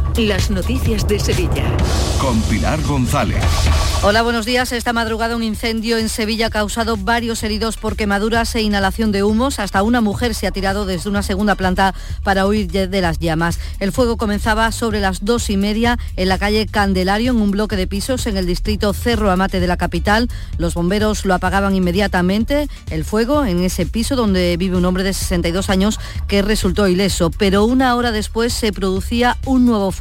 las noticias de Sevilla. Con Pilar González. Hola, buenos días. Esta madrugada un incendio en Sevilla ha causado varios heridos por quemaduras e inhalación de humos. Hasta una mujer se ha tirado desde una segunda planta para huir de las llamas. El fuego comenzaba sobre las dos y media en la calle Candelario, en un bloque de pisos en el distrito Cerro Amate de la capital. Los bomberos lo apagaban inmediatamente, el fuego, en ese piso donde vive un hombre de 62 años que resultó ileso. Pero una hora después se producía un nuevo fuego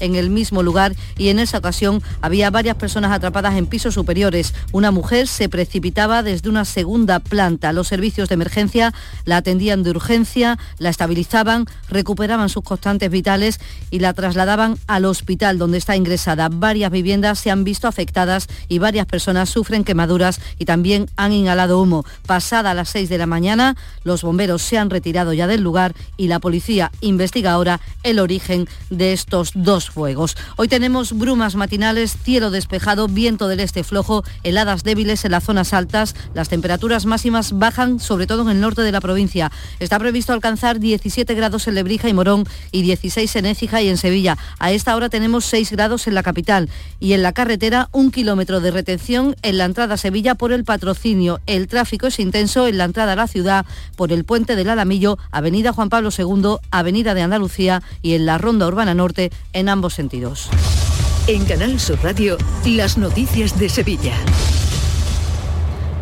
en el mismo lugar y en esa ocasión había varias personas atrapadas en pisos superiores. Una mujer se precipitaba desde una segunda planta. Los servicios de emergencia la atendían de urgencia, la estabilizaban, recuperaban sus constantes vitales y la trasladaban al hospital donde está ingresada. Varias viviendas se han visto afectadas y varias personas sufren quemaduras y también han inhalado humo. Pasada las 6 de la mañana, los bomberos se han retirado ya del lugar y la policía investiga ahora el origen de estos dos fuegos. Hoy tenemos brumas matinales, cielo despejado, viento del este flojo, heladas débiles en las zonas altas. Las temperaturas máximas bajan, sobre todo en el norte de la provincia. Está previsto alcanzar 17 grados en Lebrija y Morón y 16 en Écija y en Sevilla. A esta hora tenemos 6 grados en la capital y en la carretera un kilómetro de retención en la entrada a Sevilla por el patrocinio. El tráfico es intenso en la entrada a la ciudad por el puente del Alamillo, Avenida Juan Pablo II, Avenida de Andalucía y en la Ronda Urbana Norte en ambos sentidos. En Canal Sur Radio, las noticias de Sevilla.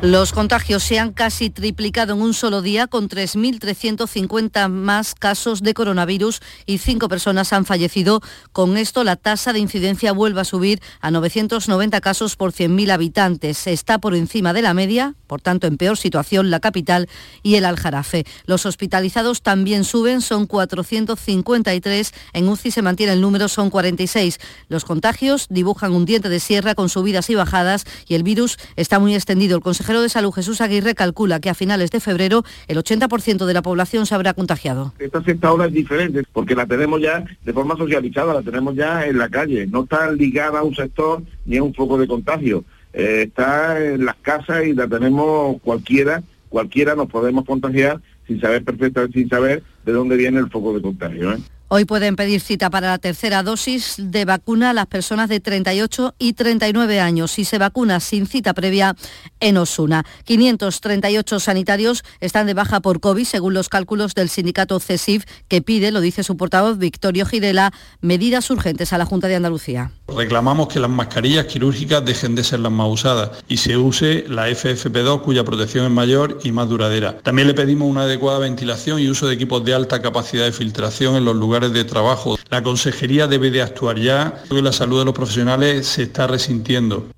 Los contagios se han casi triplicado en un solo día con 3.350 más casos de coronavirus y cinco personas han fallecido. Con esto la tasa de incidencia vuelve a subir a 990 casos por 100.000 habitantes. Está por encima de la media, por tanto en peor situación la capital y el Aljarafe. Los hospitalizados también suben, son 453. En UCI se mantiene el número, son 46. Los contagios dibujan un diente de sierra con subidas y bajadas y el virus está muy extendido. El consejero de Salud, Jesús Aguirre, calcula que a finales de febrero el 80% de la población se habrá contagiado. Esta sexta ola es diferente porque la tenemos ya de forma socializada, la tenemos ya en la calle, no está ligada a un sector ni a un foco de contagio. Eh, está en las casas y la tenemos cualquiera, cualquiera nos podemos contagiar sin saber perfectamente, sin saber de dónde viene el foco de contagio. ¿eh? Hoy pueden pedir cita para la tercera dosis de vacuna a las personas de 38 y 39 años si se vacuna sin cita previa en Osuna. 538 sanitarios están de baja por COVID según los cálculos del sindicato CESIF que pide, lo dice su portavoz Victorio Girela, medidas urgentes a la Junta de Andalucía. Reclamamos que las mascarillas quirúrgicas dejen de ser las más usadas y se use la FFP2 cuya protección es mayor y más duradera. También le pedimos una adecuada ventilación y uso de equipos de alta capacidad de filtración en los lugares de trabajo. La consejería debe de actuar ya, porque la salud de los profesionales se está resintiendo.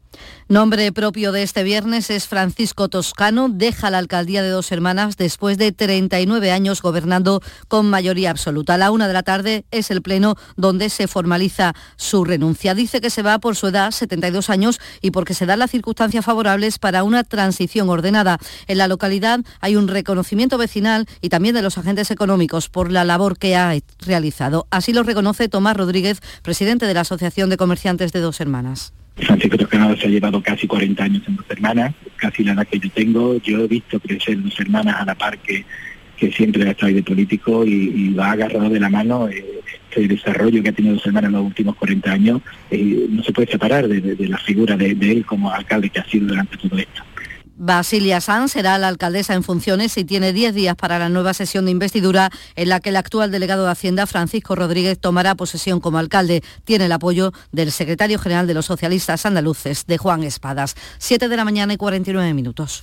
Nombre propio de este viernes es Francisco Toscano. Deja la alcaldía de Dos Hermanas después de 39 años gobernando con mayoría absoluta. A la una de la tarde es el pleno donde se formaliza su renuncia. Dice que se va por su edad, 72 años, y porque se dan las circunstancias favorables para una transición ordenada. En la localidad hay un reconocimiento vecinal y también de los agentes económicos por la labor que ha realizado. Así lo reconoce Tomás Rodríguez, presidente de la Asociación de Comerciantes de Dos Hermanas. Francisco Toscano se ha llevado casi 40 años en dos hermanas, casi la edad que yo tengo. Yo he visto crecer dos hermanas a la par que, que siempre ha estado ahí de político y, y va agarrado de la mano eh, este desarrollo que ha tenido dos hermanas en los últimos 40 años. Eh, no se puede separar de, la figura de él como alcalde que ha sido durante todo esto. Basilia Sanz será la alcaldesa en funciones y tiene 10 días para la nueva sesión de investidura en la que el actual delegado de Hacienda, Francisco Rodríguez, tomará posesión como alcalde. Tiene el apoyo del secretario general de los socialistas andaluces, de Juan Espadas. 7 de la mañana y 49 minutos.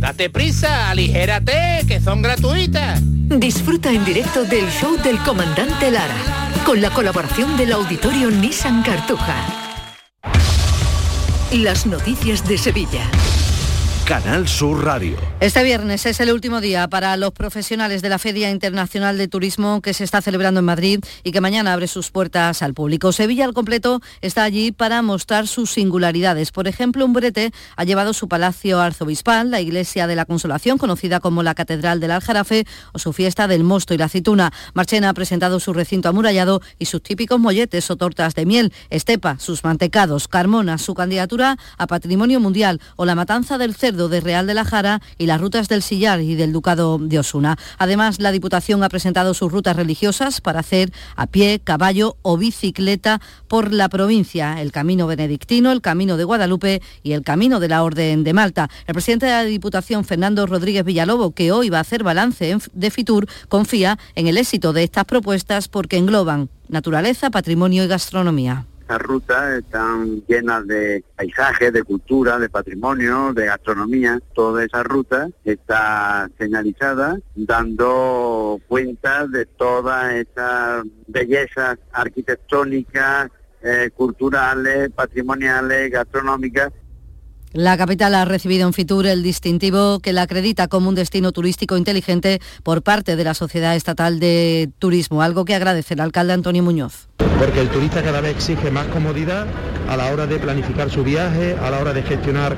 Date prisa, aligérate, que son gratuitas. Disfruta en directo del show del comandante Lara, con la colaboración del auditorio Nissan Cartuja. Las noticias de Sevilla. Canal Sur Radio. Este viernes es el último día para los profesionales de la Feria Internacional de Turismo que se está celebrando en Madrid y que mañana abre sus puertas al público. Sevilla al completo está allí para mostrar sus singularidades. Por ejemplo, un brete ha llevado su palacio arzobispal, la iglesia de la Consolación, conocida como la Catedral del Aljarafe, o su fiesta del Mosto y la Aceituna. Marchena ha presentado su recinto amurallado y sus típicos molletes o tortas de miel, Estepa, sus mantecados, Carmona, su candidatura a Patrimonio Mundial o la matanza del cerdo de Real de la Jara y las rutas del Sillar y del Ducado de Osuna. Además, la Diputación ha presentado sus rutas religiosas para hacer a pie, caballo o bicicleta por la provincia, el Camino Benedictino, el Camino de Guadalupe y el Camino de la Orden de Malta. El presidente de la Diputación, Fernando Rodríguez Villalobo, que hoy va a hacer balance de Fitur, confía en el éxito de estas propuestas porque engloban naturaleza, patrimonio y gastronomía. Estas rutas están llenas de paisajes, de cultura, de patrimonio, de gastronomía. Toda esa ruta está señalizada dando cuenta de todas esas bellezas arquitectónicas, eh, culturales, patrimoniales, gastronómicas la capital ha recibido en Fitur el distintivo que la acredita como un destino turístico inteligente por parte de la Sociedad Estatal de Turismo, algo que agradece el alcalde Antonio Muñoz. Porque el turista cada vez exige más comodidad a la hora de planificar su viaje, a la hora de gestionar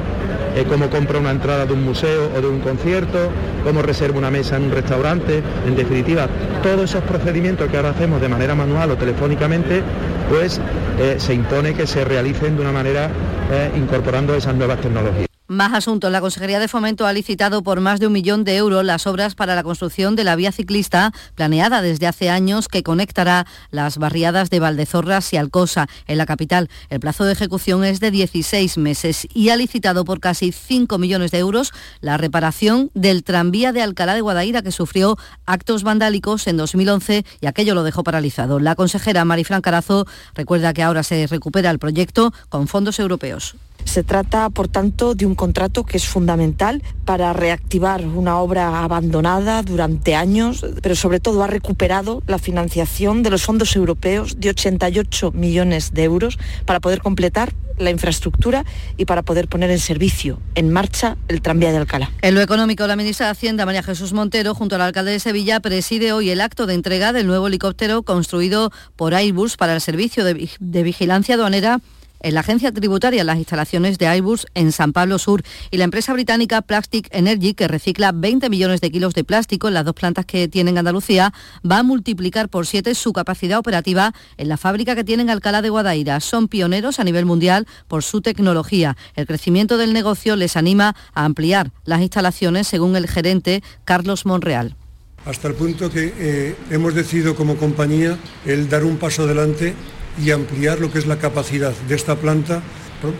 eh, cómo compra una entrada de un museo o de un concierto, cómo reserva una mesa en un restaurante, en definitiva, todos esos procedimientos que ahora hacemos de manera manual o telefónicamente, pues eh, se impone que se realicen de una manera eh, incorporando esas nuevas tecnologías. Más asuntos. La Consejería de Fomento ha licitado por más de un millón de euros las obras para la construcción de la vía ciclista planeada desde hace años que conectará las barriadas de Valdezorras y Alcosa en la capital. El plazo de ejecución es de 16 meses y ha licitado por casi 5 millones de euros la reparación del tranvía de Alcalá de Guadaira que sufrió actos vandálicos en 2011 y aquello lo dejó paralizado. La consejera Marifran Carazo recuerda que ahora se recupera el proyecto con fondos europeos. Se trata, por tanto, de un contrato que es fundamental para reactivar una obra abandonada durante años, pero sobre todo ha recuperado la financiación de los fondos europeos de 88 millones de euros para poder completar la infraestructura y para poder poner en servicio, en marcha, el tranvía de Alcalá. En lo económico, la ministra de Hacienda, María Jesús Montero, junto al alcalde de Sevilla, preside hoy el acto de entrega del nuevo helicóptero construido por Airbus para el servicio de, de vigilancia aduanera en la agencia tributaria las instalaciones de Airbus en San Pablo Sur y la empresa británica Plastic Energy, que recicla 20 millones de kilos de plástico en las dos plantas que tiene en Andalucía, va a multiplicar por siete su capacidad operativa en la fábrica que tiene en Alcalá de Guadaira. Son pioneros a nivel mundial por su tecnología. El crecimiento del negocio les anima a ampliar las instalaciones, según el gerente Carlos Monreal hasta el punto que eh, hemos decidido como compañía el dar un paso adelante y ampliar lo que es la capacidad de esta planta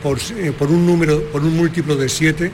por, eh, un número, por un múltiplo de siete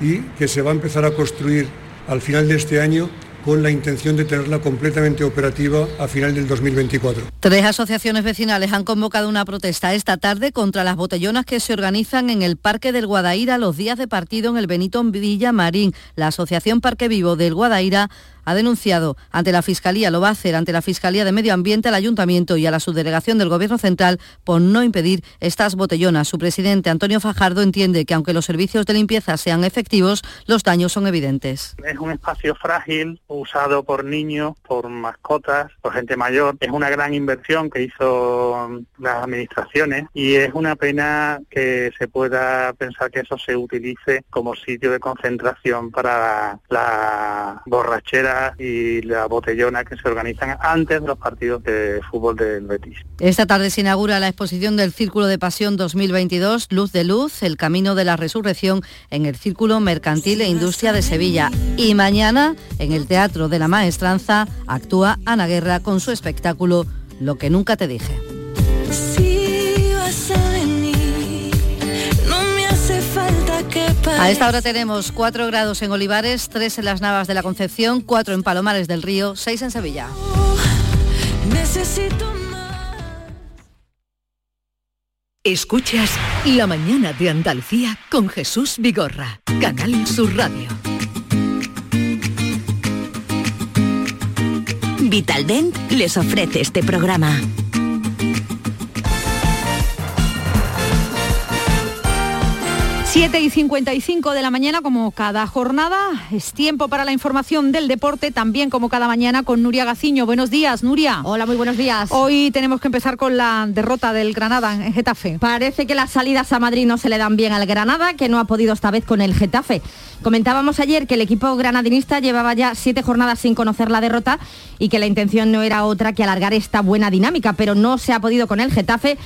y que se va a empezar a construir al final de este año con la intención de tenerla completamente operativa a final del 2024. Tres asociaciones vecinales han convocado una protesta esta tarde contra las botellonas que se organizan en el Parque del Guadaira los días de partido en el Benito Villa Marín. La Asociación Parque Vivo del Guadaira ha denunciado ante la Fiscalía, lo va a hacer ante la Fiscalía de Medio Ambiente, al Ayuntamiento y a la subdelegación del Gobierno Central por no impedir estas botellonas. Su presidente, Antonio Fajardo, entiende que aunque los servicios de limpieza sean efectivos, los daños son evidentes. Es un espacio frágil, usado por niños, por mascotas, por gente mayor. Es una gran inversión que hizo las administraciones y es una pena que se pueda pensar que eso se utilice como sitio de concentración para la borrachera y la botellona que se organizan antes de los partidos de fútbol del Betis. Esta tarde se inaugura la exposición del Círculo de Pasión 2022, Luz de Luz, el camino de la resurrección en el Círculo Mercantil e Industria de Sevilla. Y mañana, en el Teatro de la Maestranza, actúa Ana Guerra con su espectáculo Lo que nunca te dije. A esta hora tenemos 4 grados en Olivares, 3 en las Navas de la Concepción, 4 en Palomares del Río, 6 en Sevilla. Escuchas La mañana de Andalucía con Jesús Vigorra, Canal Sur Radio. Vitaldent les ofrece este programa. 7 y 55 de la mañana, como cada jornada, es tiempo para la información del deporte, también como cada mañana con Nuria Gaciño. Buenos días, Nuria. Hola, muy buenos días. Hoy tenemos que empezar con la derrota del Granada en Getafe. Parece que las salidas a Madrid no se le dan bien al Granada, que no ha podido esta vez con el Getafe. Comentábamos ayer que el equipo granadinista llevaba ya siete jornadas sin conocer la derrota y que la intención no era otra que alargar esta buena dinámica, pero no se ha podido con el Getafe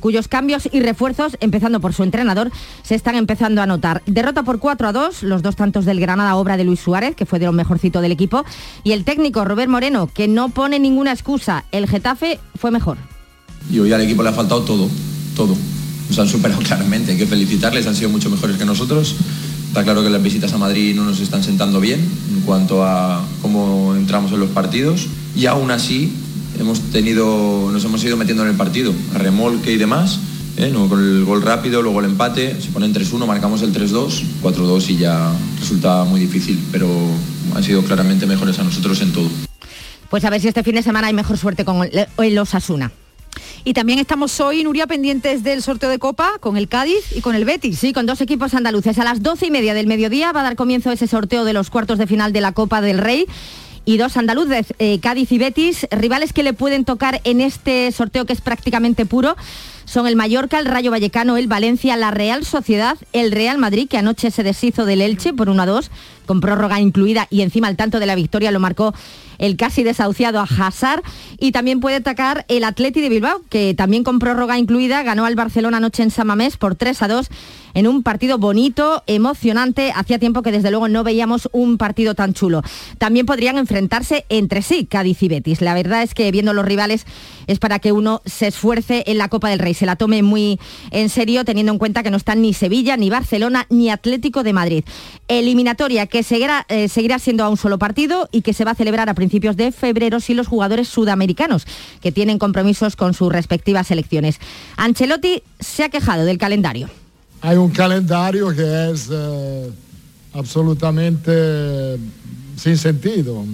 cuyos cambios y refuerzos, empezando por su entrenador, se están empezando a notar. Derrota por 4 a 2, los dos tantos del Granada, obra de Luis Suárez, que fue de lo mejorcito del equipo, y el técnico Robert Moreno, que no pone ninguna excusa. El Getafe fue mejor. Y hoy al equipo le ha faltado todo, todo. Nos han superado claramente, hay que felicitarles, han sido mucho mejores que nosotros. Está claro que las visitas a Madrid no nos están sentando bien en cuanto a cómo entramos en los partidos y aún así hemos tenido, nos hemos ido metiendo en el partido, a remolque y demás. ¿eh? con el gol rápido, luego el empate, se ponen 3-1, marcamos el 3-2, 4-2 y ya resulta muy difícil, pero han sido claramente mejores a nosotros en todo. Pues a ver si este fin de semana hay mejor suerte con el Osasuna. Y también estamos hoy, Nuria, pendientes del sorteo de Copa con el Cádiz y con el Betis. Sí, con dos equipos andaluces. A las doce y media del mediodía va a dar comienzo ese sorteo de los cuartos de final de la Copa del Rey y dos andaluces, eh, Cádiz y Betis, rivales que le pueden tocar en este sorteo que es prácticamente puro. Son el Mallorca, el Rayo Vallecano, el Valencia, la Real Sociedad, el Real Madrid, que anoche se deshizo del Elche por 1 a 2, con prórroga incluida y encima el tanto de la victoria lo marcó el casi desahuciado a Hazard. Y también puede atacar el Atleti de Bilbao, que también con prórroga incluida ganó al Barcelona anoche en Samamés por 3 a 2 en un partido bonito, emocionante. Hacía tiempo que desde luego no veíamos un partido tan chulo. También podrían enfrentarse entre sí Cádiz y Betis. La verdad es que viendo los rivales es para que uno se esfuerce en la Copa del Rey, se la tome muy en serio teniendo en cuenta que no están ni Sevilla, ni Barcelona, ni Atlético de Madrid. Eliminatoria que seguirá, eh, seguirá siendo a un solo partido y que se va a celebrar a principios de febrero si los jugadores sudamericanos que tienen compromisos con sus respectivas selecciones. Ancelotti se ha quejado del calendario. Hay un calendario que es eh, absolutamente sin sentido.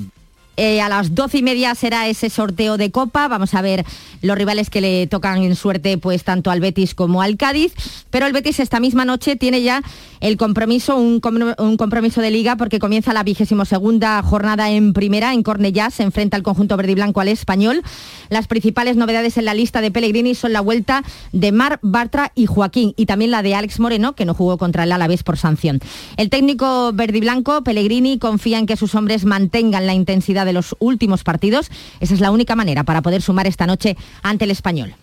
Eh, a las doce y media será ese sorteo de Copa. Vamos a ver los rivales que le tocan en suerte, pues tanto al Betis como al Cádiz. Pero el Betis esta misma noche tiene ya el compromiso, un, compromiso de liga, porque comienza la vigésimo segunda jornada en primera, en Cornellá, se enfrenta al conjunto verde y blanco al español. Las principales novedades en la lista de Pellegrini son la vuelta de Mar, Bartra y Joaquín, y también la de Alex Moreno, que no jugó contra el Alavés por sanción. El técnico verde y blanco, Pellegrini, confía en que sus hombres mantengan la intensidad de los últimos partidos. Esa es la única manera para poder sumar esta noche ante el español.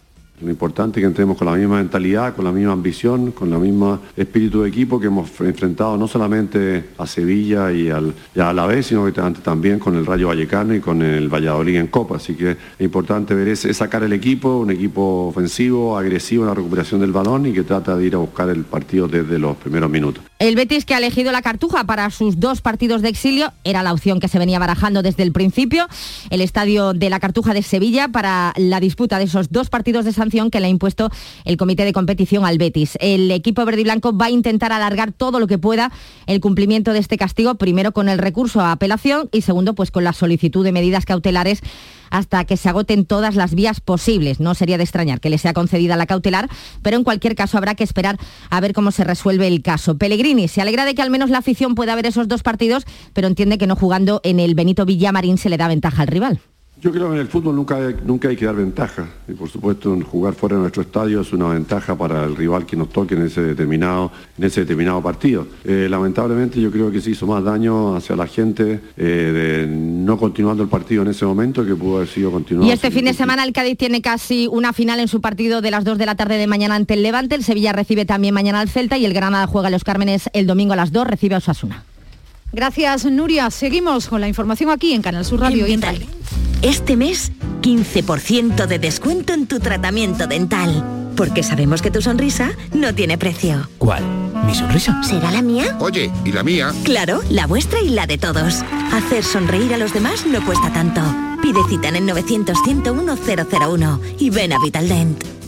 Lo importante es que entremos con la misma mentalidad, con la misma ambición, con la misma espíritu de equipo que hemos enfrentado no solamente a Sevilla y, a la vez, sino que también con el Rayo Vallecano y con el Valladolid en Copa. Así que es importante ver ese, sacar el equipo, un equipo ofensivo, agresivo en la recuperación del balón y que trata de ir a buscar el partido desde los primeros minutos. El Betis que ha elegido la cartuja para sus dos partidos de exilio era la opción que se venía barajando desde el principio. El estadio de la cartuja de Sevilla para la disputa de esos dos partidos de sanción que le ha impuesto el comité de competición al Betis. El equipo verde y blanco va a intentar alargar todo lo que pueda el cumplimiento de este castigo, primero con el recurso a apelación y segundo pues con la solicitud de medidas cautelares hasta que se agoten todas las vías posibles. No sería de extrañar que le sea concedida la cautelar, pero en cualquier caso habrá que esperar a ver cómo se resuelve el caso. Pellegrini se alegra de que al menos la afición pueda ver esos dos partidos, pero entiende que no jugando en el Benito Villamarín se le da ventaja al rival. Yo creo que en el fútbol nunca, nunca hay que dar ventaja. Y por supuesto, jugar fuera de nuestro estadio es una ventaja para el rival que nos toque en ese determinado, en ese determinado partido. Eh, lamentablemente yo creo que se hizo más daño hacia la gente eh, de no continuando el partido en ese momento que pudo haber sido continuado. Y este fin de semana el Cádiz tiene casi una final en su partido de las 2 de la tarde de mañana ante el Levante. El Sevilla recibe también mañana al Celta y el Granada juega a los Cármenes el domingo a las 2, recibe a Osasuna. Gracias, Nuria. Seguimos con la información aquí en Canal Sur Radio y Este mes, 15% de descuento en tu tratamiento dental. Porque sabemos que tu sonrisa no tiene precio. ¿Cuál? ¿Mi sonrisa? ¿Será la mía? Oye, ¿y la mía? Claro, la vuestra y la de todos. Hacer sonreír a los demás no cuesta tanto. Pide cita en el 900 101 001 y ven a Vitaldent.